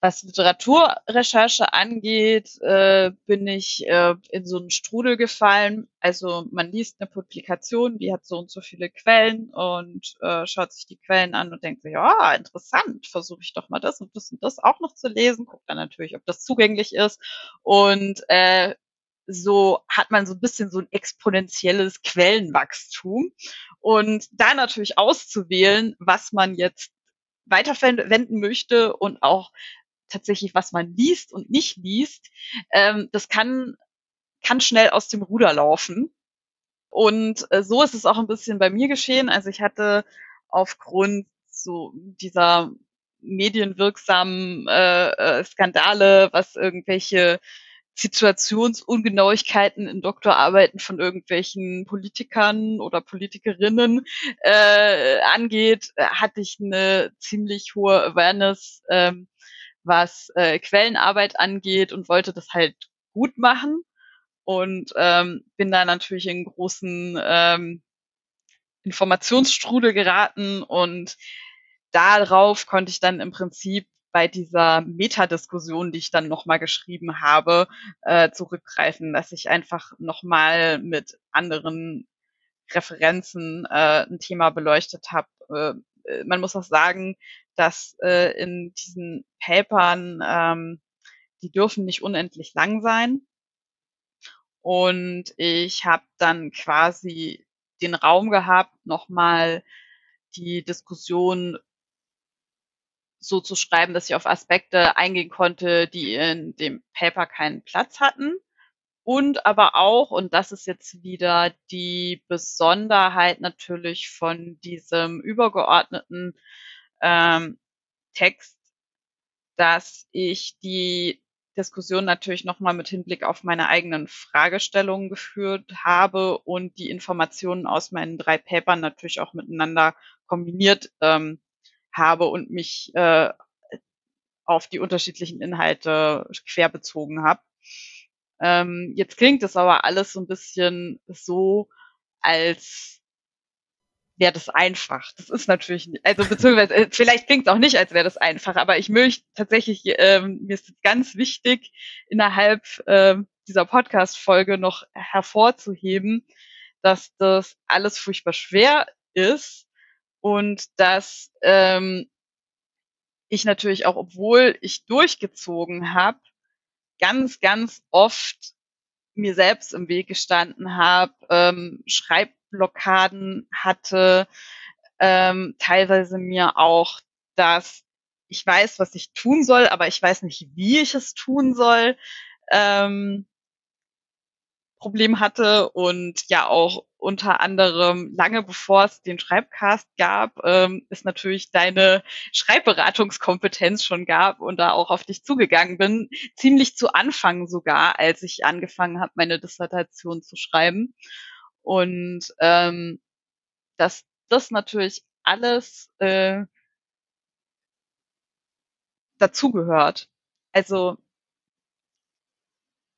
was Literaturrecherche angeht, äh, bin ich äh, in so einen Strudel gefallen. Also man liest eine Publikation, die hat so und so viele Quellen und äh, schaut sich die Quellen an und denkt sich, ja, interessant, versuche ich doch mal das und das und das auch noch zu lesen. Guckt dann natürlich, ob das zugänglich ist. Und äh, so hat man so ein bisschen so ein exponentielles Quellenwachstum. Und da natürlich auszuwählen, was man jetzt weiterverwenden möchte und auch tatsächlich, was man liest und nicht liest, ähm, das kann, kann schnell aus dem Ruder laufen. Und äh, so ist es auch ein bisschen bei mir geschehen. Also ich hatte aufgrund so dieser medienwirksamen äh, äh, Skandale, was irgendwelche Situationsungenauigkeiten in Doktorarbeiten von irgendwelchen Politikern oder Politikerinnen äh, angeht, hatte ich eine ziemlich hohe Awareness, ähm, was äh, Quellenarbeit angeht und wollte das halt gut machen und ähm, bin da natürlich in großen ähm, Informationsstrudel geraten und darauf konnte ich dann im Prinzip bei dieser Metadiskussion, die ich dann nochmal geschrieben habe, äh, zurückgreifen, dass ich einfach nochmal mit anderen Referenzen äh, ein Thema beleuchtet habe. Äh, man muss auch sagen, dass äh, in diesen Papern, ähm, die dürfen nicht unendlich lang sein. Und ich habe dann quasi den Raum gehabt, nochmal die Diskussion so zu schreiben, dass ich auf Aspekte eingehen konnte, die in dem Paper keinen Platz hatten. Und aber auch, und das ist jetzt wieder die Besonderheit natürlich von diesem übergeordneten ähm, Text, dass ich die Diskussion natürlich nochmal mit Hinblick auf meine eigenen Fragestellungen geführt habe und die Informationen aus meinen drei Papern natürlich auch miteinander kombiniert ähm, habe und mich äh, auf die unterschiedlichen Inhalte querbezogen habe. Ähm, jetzt klingt es aber alles so ein bisschen so, als wäre das einfach. Das ist natürlich, also beziehungsweise äh, vielleicht klingt es auch nicht, als wäre das einfach, aber ich möchte tatsächlich, ähm, mir ist ganz wichtig, innerhalb ähm, dieser Podcast-Folge noch hervorzuheben, dass das alles furchtbar schwer ist und dass ähm, ich natürlich auch, obwohl ich durchgezogen habe, ganz, ganz oft mir selbst im Weg gestanden habe, ähm, Schreibblockaden hatte, ähm, teilweise mir auch, dass ich weiß, was ich tun soll, aber ich weiß nicht, wie ich es tun soll. Ähm, Problem hatte und ja auch unter anderem lange bevor es den Schreibcast gab, ähm, es natürlich deine Schreibberatungskompetenz schon gab und da auch auf dich zugegangen bin, ziemlich zu Anfang sogar, als ich angefangen habe, meine Dissertation zu schreiben. Und ähm, dass das natürlich alles äh, dazugehört. Also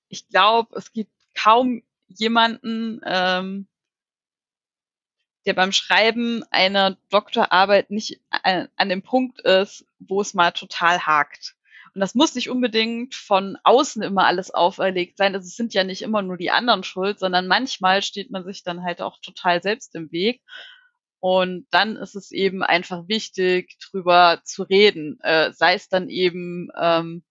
ich glaube, es gibt kaum jemanden, ähm, der beim Schreiben einer Doktorarbeit nicht an, an dem Punkt ist, wo es mal total hakt. Und das muss nicht unbedingt von außen immer alles auferlegt sein. Also es sind ja nicht immer nur die anderen schuld, sondern manchmal steht man sich dann halt auch total selbst im Weg. Und dann ist es eben einfach wichtig, drüber zu reden. Äh, sei es dann eben ähm,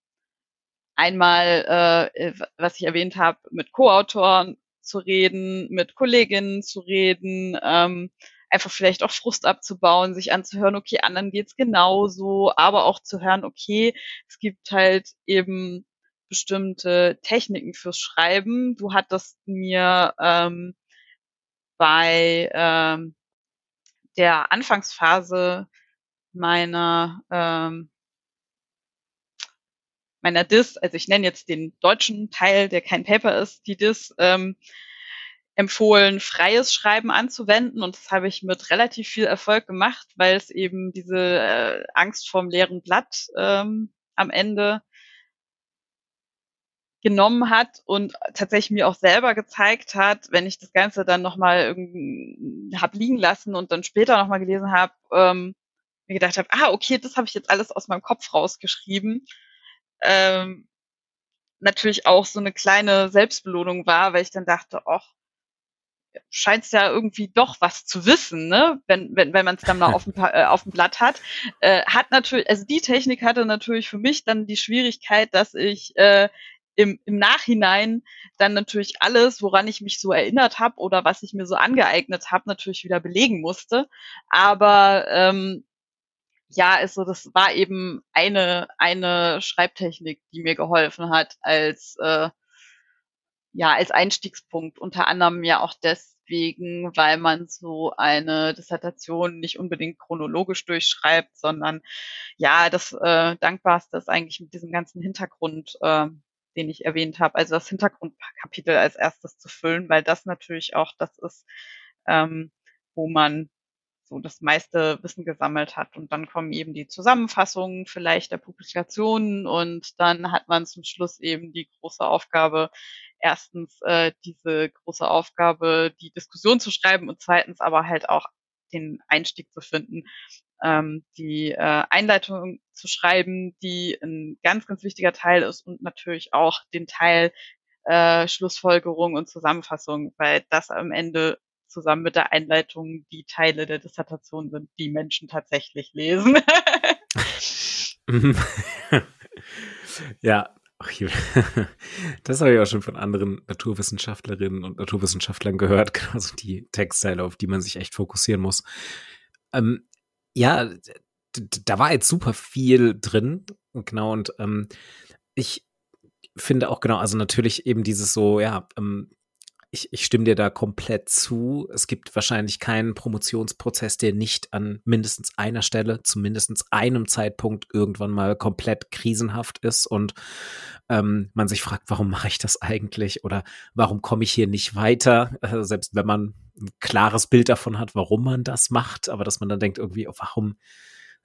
einmal, äh, was ich erwähnt habe, mit Co-Autoren zu reden, mit Kolleginnen zu reden, ähm, einfach vielleicht auch Frust abzubauen, sich anzuhören, okay, anderen geht's genauso, aber auch zu hören, okay, es gibt halt eben bestimmte Techniken fürs Schreiben. Du hattest mir ähm, bei ähm, der Anfangsphase meiner ähm, meiner DIS, also ich nenne jetzt den deutschen Teil, der kein Paper ist, die DIS, ähm, empfohlen, freies Schreiben anzuwenden. Und das habe ich mit relativ viel Erfolg gemacht, weil es eben diese äh, Angst vorm leeren Blatt ähm, am Ende genommen hat und tatsächlich mir auch selber gezeigt hat, wenn ich das Ganze dann nochmal hab liegen lassen und dann später nochmal gelesen habe, ähm, mir gedacht habe, ah, okay, das habe ich jetzt alles aus meinem Kopf rausgeschrieben ähm, natürlich auch so eine kleine Selbstbelohnung war, weil ich dann dachte, ach, scheint ja irgendwie doch was zu wissen, ne? Wenn wenn wenn man es dann mal auf dem äh, auf dem Blatt hat, äh, hat natürlich, also die Technik hatte natürlich für mich dann die Schwierigkeit, dass ich äh, im, im Nachhinein dann natürlich alles, woran ich mich so erinnert habe oder was ich mir so angeeignet habe, natürlich wieder belegen musste. Aber ähm, ja, also das war eben eine, eine Schreibtechnik, die mir geholfen hat als, äh, ja, als Einstiegspunkt. Unter anderem ja auch deswegen, weil man so eine Dissertation nicht unbedingt chronologisch durchschreibt, sondern ja, das äh, Dankbarste ist eigentlich mit diesem ganzen Hintergrund, äh, den ich erwähnt habe, also das Hintergrundkapitel als erstes zu füllen, weil das natürlich auch das ist, ähm, wo man so das meiste Wissen gesammelt hat. Und dann kommen eben die Zusammenfassungen vielleicht der Publikationen und dann hat man zum Schluss eben die große Aufgabe, erstens äh, diese große Aufgabe, die Diskussion zu schreiben und zweitens aber halt auch den Einstieg zu finden, ähm, die äh, Einleitung zu schreiben, die ein ganz, ganz wichtiger Teil ist und natürlich auch den Teil äh, Schlussfolgerung und Zusammenfassung, weil das am Ende zusammen mit der Einleitung die Teile der Dissertation sind, die Menschen tatsächlich lesen. ja, das habe ich auch schon von anderen Naturwissenschaftlerinnen und Naturwissenschaftlern gehört, also die Textteile, auf die man sich echt fokussieren muss. Ähm, ja, da war jetzt super viel drin, genau, und ähm, ich finde auch genau, also natürlich eben dieses so, ja, ähm, ich, ich stimme dir da komplett zu. Es gibt wahrscheinlich keinen Promotionsprozess, der nicht an mindestens einer Stelle, zu mindestens einem Zeitpunkt irgendwann mal komplett krisenhaft ist. Und ähm, man sich fragt, warum mache ich das eigentlich? Oder warum komme ich hier nicht weiter, äh, selbst wenn man ein klares Bild davon hat, warum man das macht, aber dass man dann denkt irgendwie, oh, warum,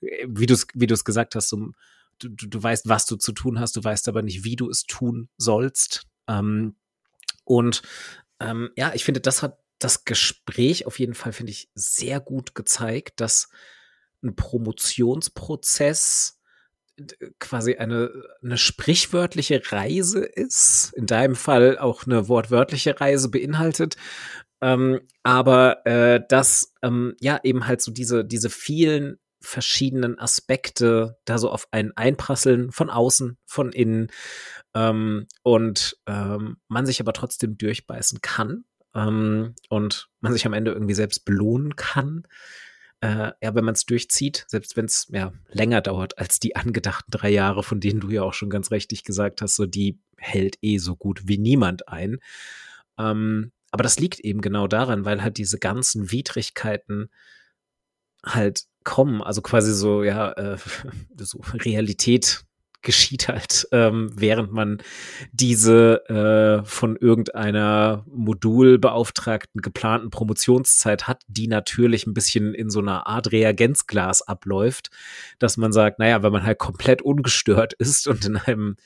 äh, wie du es wie du es gesagt hast, so, du, du weißt, was du zu tun hast, du weißt aber nicht, wie du es tun sollst. Ähm, und ähm, ja, ich finde, das hat das Gespräch auf jeden Fall, finde ich, sehr gut gezeigt, dass ein Promotionsprozess quasi eine, eine sprichwörtliche Reise ist, in deinem Fall auch eine wortwörtliche Reise beinhaltet, ähm, aber äh, dass ähm, ja eben halt so diese, diese vielen verschiedenen Aspekte da so auf einen einprasseln, von außen, von innen, ähm, und ähm, man sich aber trotzdem durchbeißen kann ähm, und man sich am Ende irgendwie selbst belohnen kann. Äh, ja, wenn man es durchzieht, selbst wenn es ja länger dauert als die angedachten drei Jahre, von denen du ja auch schon ganz richtig gesagt hast, so die hält eh so gut wie niemand ein. Ähm, aber das liegt eben genau daran, weil halt diese ganzen Widrigkeiten halt kommen, also quasi so, ja, äh, so Realität geschieht halt, ähm, während man diese äh, von irgendeiner Modulbeauftragten geplanten Promotionszeit hat, die natürlich ein bisschen in so einer Art Reagenzglas abläuft, dass man sagt, naja, wenn man halt komplett ungestört ist und in einem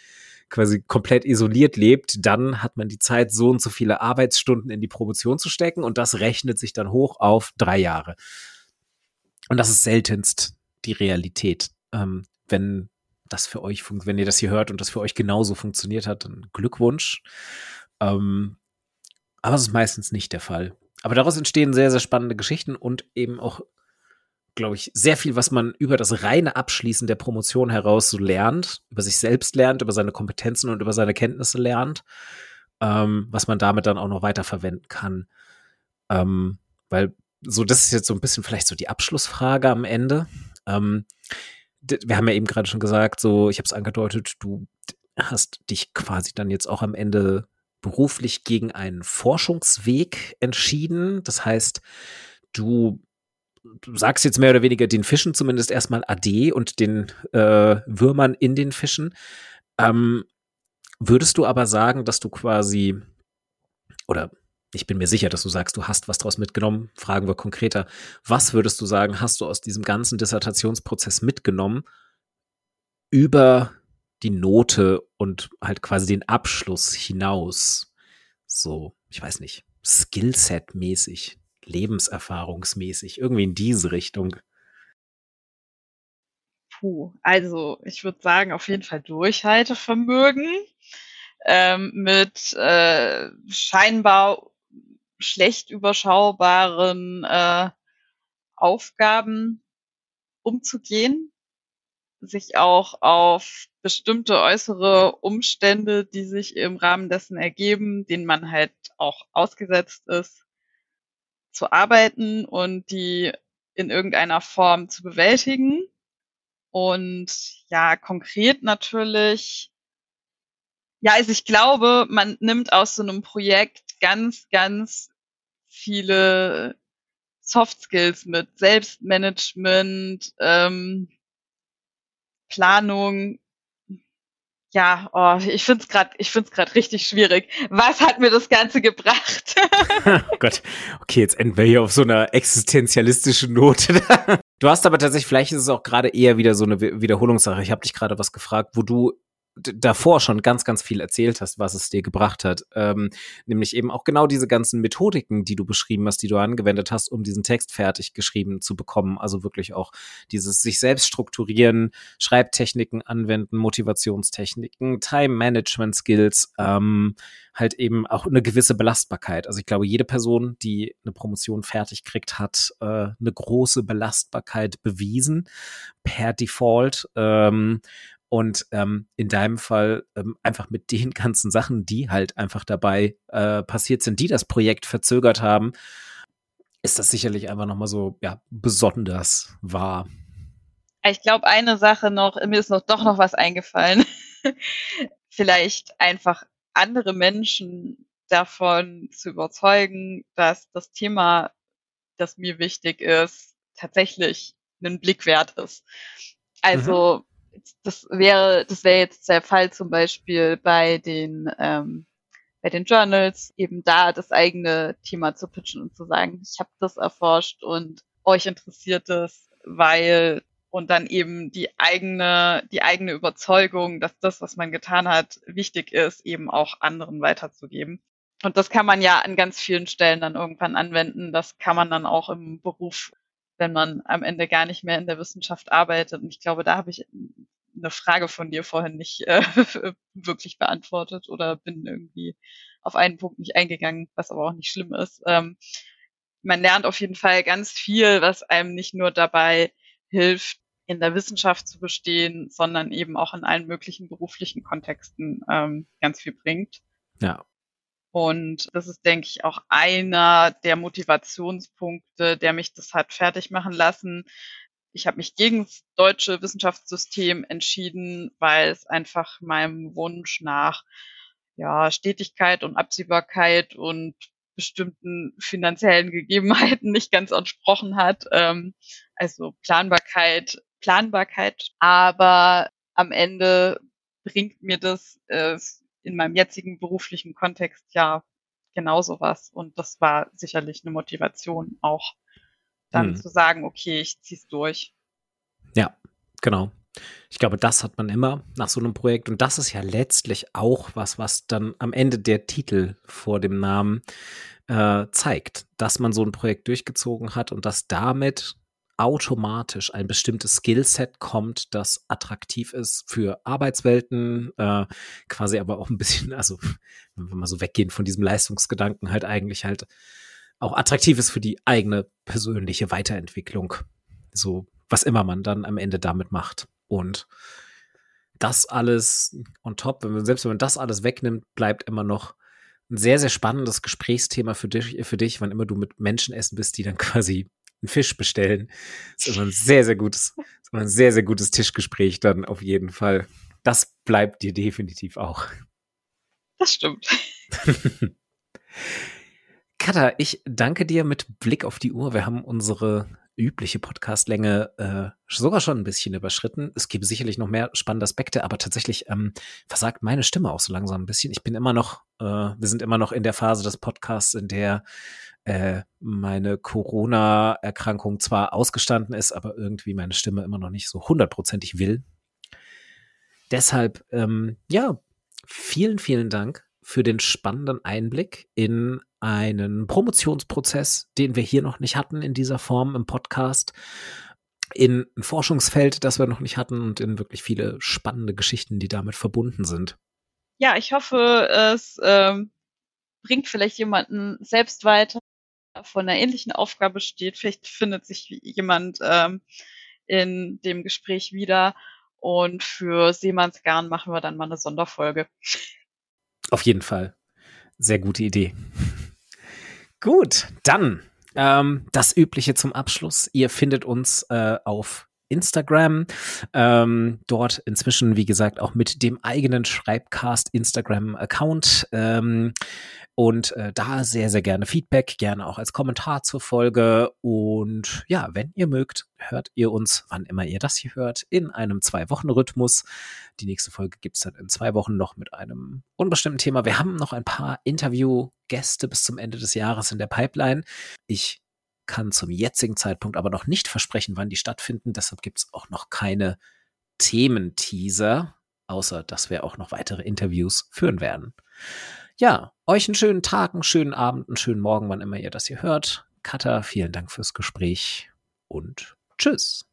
quasi komplett isoliert lebt, dann hat man die Zeit, so und so viele Arbeitsstunden in die Promotion zu stecken und das rechnet sich dann hoch auf drei Jahre. Und das ist seltenst die Realität. Ähm, wenn das für euch, wenn ihr das hier hört und das für euch genauso funktioniert hat, dann Glückwunsch. Ähm, aber es ist meistens nicht der Fall. Aber daraus entstehen sehr, sehr spannende Geschichten und eben auch, glaube ich, sehr viel, was man über das reine Abschließen der Promotion heraus so lernt, über sich selbst lernt, über seine Kompetenzen und über seine Kenntnisse lernt, ähm, was man damit dann auch noch weiter verwenden kann. Ähm, weil so, das ist jetzt so ein bisschen vielleicht so die Abschlussfrage am Ende. Ähm, wir haben ja eben gerade schon gesagt, so, ich habe es angedeutet, du hast dich quasi dann jetzt auch am Ende beruflich gegen einen Forschungsweg entschieden. Das heißt, du, sagst jetzt mehr oder weniger den Fischen zumindest erstmal Ade und den äh, Würmern in den Fischen. Ähm, würdest du aber sagen, dass du quasi oder ich bin mir sicher, dass du sagst, du hast was daraus mitgenommen. Fragen wir konkreter. Was würdest du sagen, hast du aus diesem ganzen Dissertationsprozess mitgenommen über die Note und halt quasi den Abschluss hinaus? So, ich weiß nicht, Skillset-mäßig, lebenserfahrungsmäßig, irgendwie in diese Richtung. Puh, also ich würde sagen, auf jeden Fall Durchhaltevermögen ähm, mit äh, scheinbar schlecht überschaubaren äh, Aufgaben umzugehen. sich auch auf bestimmte äußere Umstände, die sich im Rahmen dessen ergeben, denen man halt auch ausgesetzt ist, zu arbeiten und die in irgendeiner Form zu bewältigen. Und ja, konkret natürlich, ja, also ich glaube, man nimmt aus so einem Projekt ganz, ganz viele Soft Skills mit, Selbstmanagement, ähm, Planung. Ja, oh, ich find's grad, ich find's grad richtig schwierig. Was hat mir das Ganze gebracht? oh Gott, okay, jetzt enden wir hier auf so einer existenzialistischen Note. du hast aber tatsächlich, vielleicht ist es auch gerade eher wieder so eine Wiederholungssache. Ich habe dich gerade was gefragt, wo du davor schon ganz, ganz viel erzählt hast, was es dir gebracht hat. Ähm, nämlich eben auch genau diese ganzen Methodiken, die du beschrieben hast, die du angewendet hast, um diesen Text fertig geschrieben zu bekommen. Also wirklich auch dieses sich selbst strukturieren, Schreibtechniken anwenden, Motivationstechniken, Time-Management-Skills, ähm, halt eben auch eine gewisse Belastbarkeit. Also ich glaube, jede Person, die eine Promotion fertig kriegt, hat äh, eine große Belastbarkeit bewiesen per Default. Ähm, und ähm, in deinem Fall ähm, einfach mit den ganzen Sachen, die halt einfach dabei äh, passiert sind, die das Projekt verzögert haben, ist das sicherlich einfach nochmal so, ja, besonders wahr. Ich glaube, eine Sache noch, mir ist noch doch noch was eingefallen. Vielleicht einfach andere Menschen davon zu überzeugen, dass das Thema, das mir wichtig ist, tatsächlich einen Blick wert ist. Also, mhm das wäre, das wäre jetzt der Fall zum Beispiel bei den, ähm, bei den Journals, eben da das eigene Thema zu pitchen und zu sagen, ich habe das erforscht und euch interessiert es, weil und dann eben die eigene, die eigene Überzeugung, dass das, was man getan hat, wichtig ist, eben auch anderen weiterzugeben. Und das kann man ja an ganz vielen Stellen dann irgendwann anwenden. Das kann man dann auch im Beruf wenn man am Ende gar nicht mehr in der Wissenschaft arbeitet. Und ich glaube, da habe ich eine Frage von dir vorhin nicht äh, wirklich beantwortet oder bin irgendwie auf einen Punkt nicht eingegangen, was aber auch nicht schlimm ist. Ähm, man lernt auf jeden Fall ganz viel, was einem nicht nur dabei hilft, in der Wissenschaft zu bestehen, sondern eben auch in allen möglichen beruflichen Kontexten ähm, ganz viel bringt. Ja. Und das ist, denke ich, auch einer der Motivationspunkte, der mich das hat fertig machen lassen. Ich habe mich gegen das deutsche Wissenschaftssystem entschieden, weil es einfach meinem Wunsch nach ja, Stetigkeit und Absehbarkeit und bestimmten finanziellen Gegebenheiten nicht ganz entsprochen hat. Ähm, also Planbarkeit, Planbarkeit. Aber am Ende bringt mir das äh, in meinem jetzigen beruflichen Kontext ja genauso was. Und das war sicherlich eine Motivation auch, dann hm. zu sagen, okay, ich zieh's durch. Ja, genau. Ich glaube, das hat man immer nach so einem Projekt. Und das ist ja letztlich auch was, was dann am Ende der Titel vor dem Namen äh, zeigt, dass man so ein Projekt durchgezogen hat und dass damit automatisch ein bestimmtes Skillset kommt, das attraktiv ist für Arbeitswelten, äh, quasi aber auch ein bisschen, also wenn wir mal so weggehen von diesem Leistungsgedanken, halt eigentlich halt auch attraktiv ist für die eigene persönliche Weiterentwicklung. So, was immer man dann am Ende damit macht. Und das alles on top, wenn man, selbst wenn man das alles wegnimmt, bleibt immer noch ein sehr, sehr spannendes Gesprächsthema für dich, für dich, wann immer du mit Menschen essen bist, die dann quasi einen Fisch bestellen. Das ist immer ein sehr, sehr gutes, immer ein sehr, sehr gutes Tischgespräch dann auf jeden Fall. Das bleibt dir definitiv auch. Das stimmt. Katha, ich danke dir mit Blick auf die Uhr. Wir haben unsere übliche Podcastlänge äh, sogar schon ein bisschen überschritten. Es gibt sicherlich noch mehr spannende Aspekte, aber tatsächlich ähm, versagt meine Stimme auch so langsam ein bisschen. Ich bin immer noch, äh, wir sind immer noch in der Phase des Podcasts, in der äh, meine Corona-Erkrankung zwar ausgestanden ist, aber irgendwie meine Stimme immer noch nicht so hundertprozentig will. Deshalb, ähm, ja, vielen, vielen Dank für den spannenden Einblick in einen Promotionsprozess, den wir hier noch nicht hatten in dieser Form im Podcast, in ein Forschungsfeld, das wir noch nicht hatten und in wirklich viele spannende Geschichten, die damit verbunden sind. Ja, ich hoffe, es ähm, bringt vielleicht jemanden selbst weiter, von einer ähnlichen Aufgabe steht. Vielleicht findet sich jemand ähm, in dem Gespräch wieder. Und für Seemannsgarn machen wir dann mal eine Sonderfolge. Auf jeden Fall. Sehr gute Idee. Gut, dann ähm, das Übliche zum Abschluss. Ihr findet uns äh, auf Instagram. Ähm, dort inzwischen, wie gesagt, auch mit dem eigenen Schreibcast Instagram-Account. Ähm, und äh, da sehr, sehr gerne Feedback, gerne auch als Kommentar zur Folge. Und ja, wenn ihr mögt, hört ihr uns, wann immer ihr das hier hört, in einem Zwei-Wochen-Rhythmus. Die nächste Folge gibt's dann in zwei Wochen noch mit einem unbestimmten Thema. Wir haben noch ein paar Interviewgäste bis zum Ende des Jahres in der Pipeline. Ich kann zum jetzigen Zeitpunkt aber noch nicht versprechen, wann die stattfinden. Deshalb gibt's auch noch keine Thementeaser, außer dass wir auch noch weitere Interviews führen werden. Ja, euch einen schönen Tag, einen schönen Abend, einen schönen Morgen, wann immer ihr das hier hört. Katha, vielen Dank fürs Gespräch und tschüss.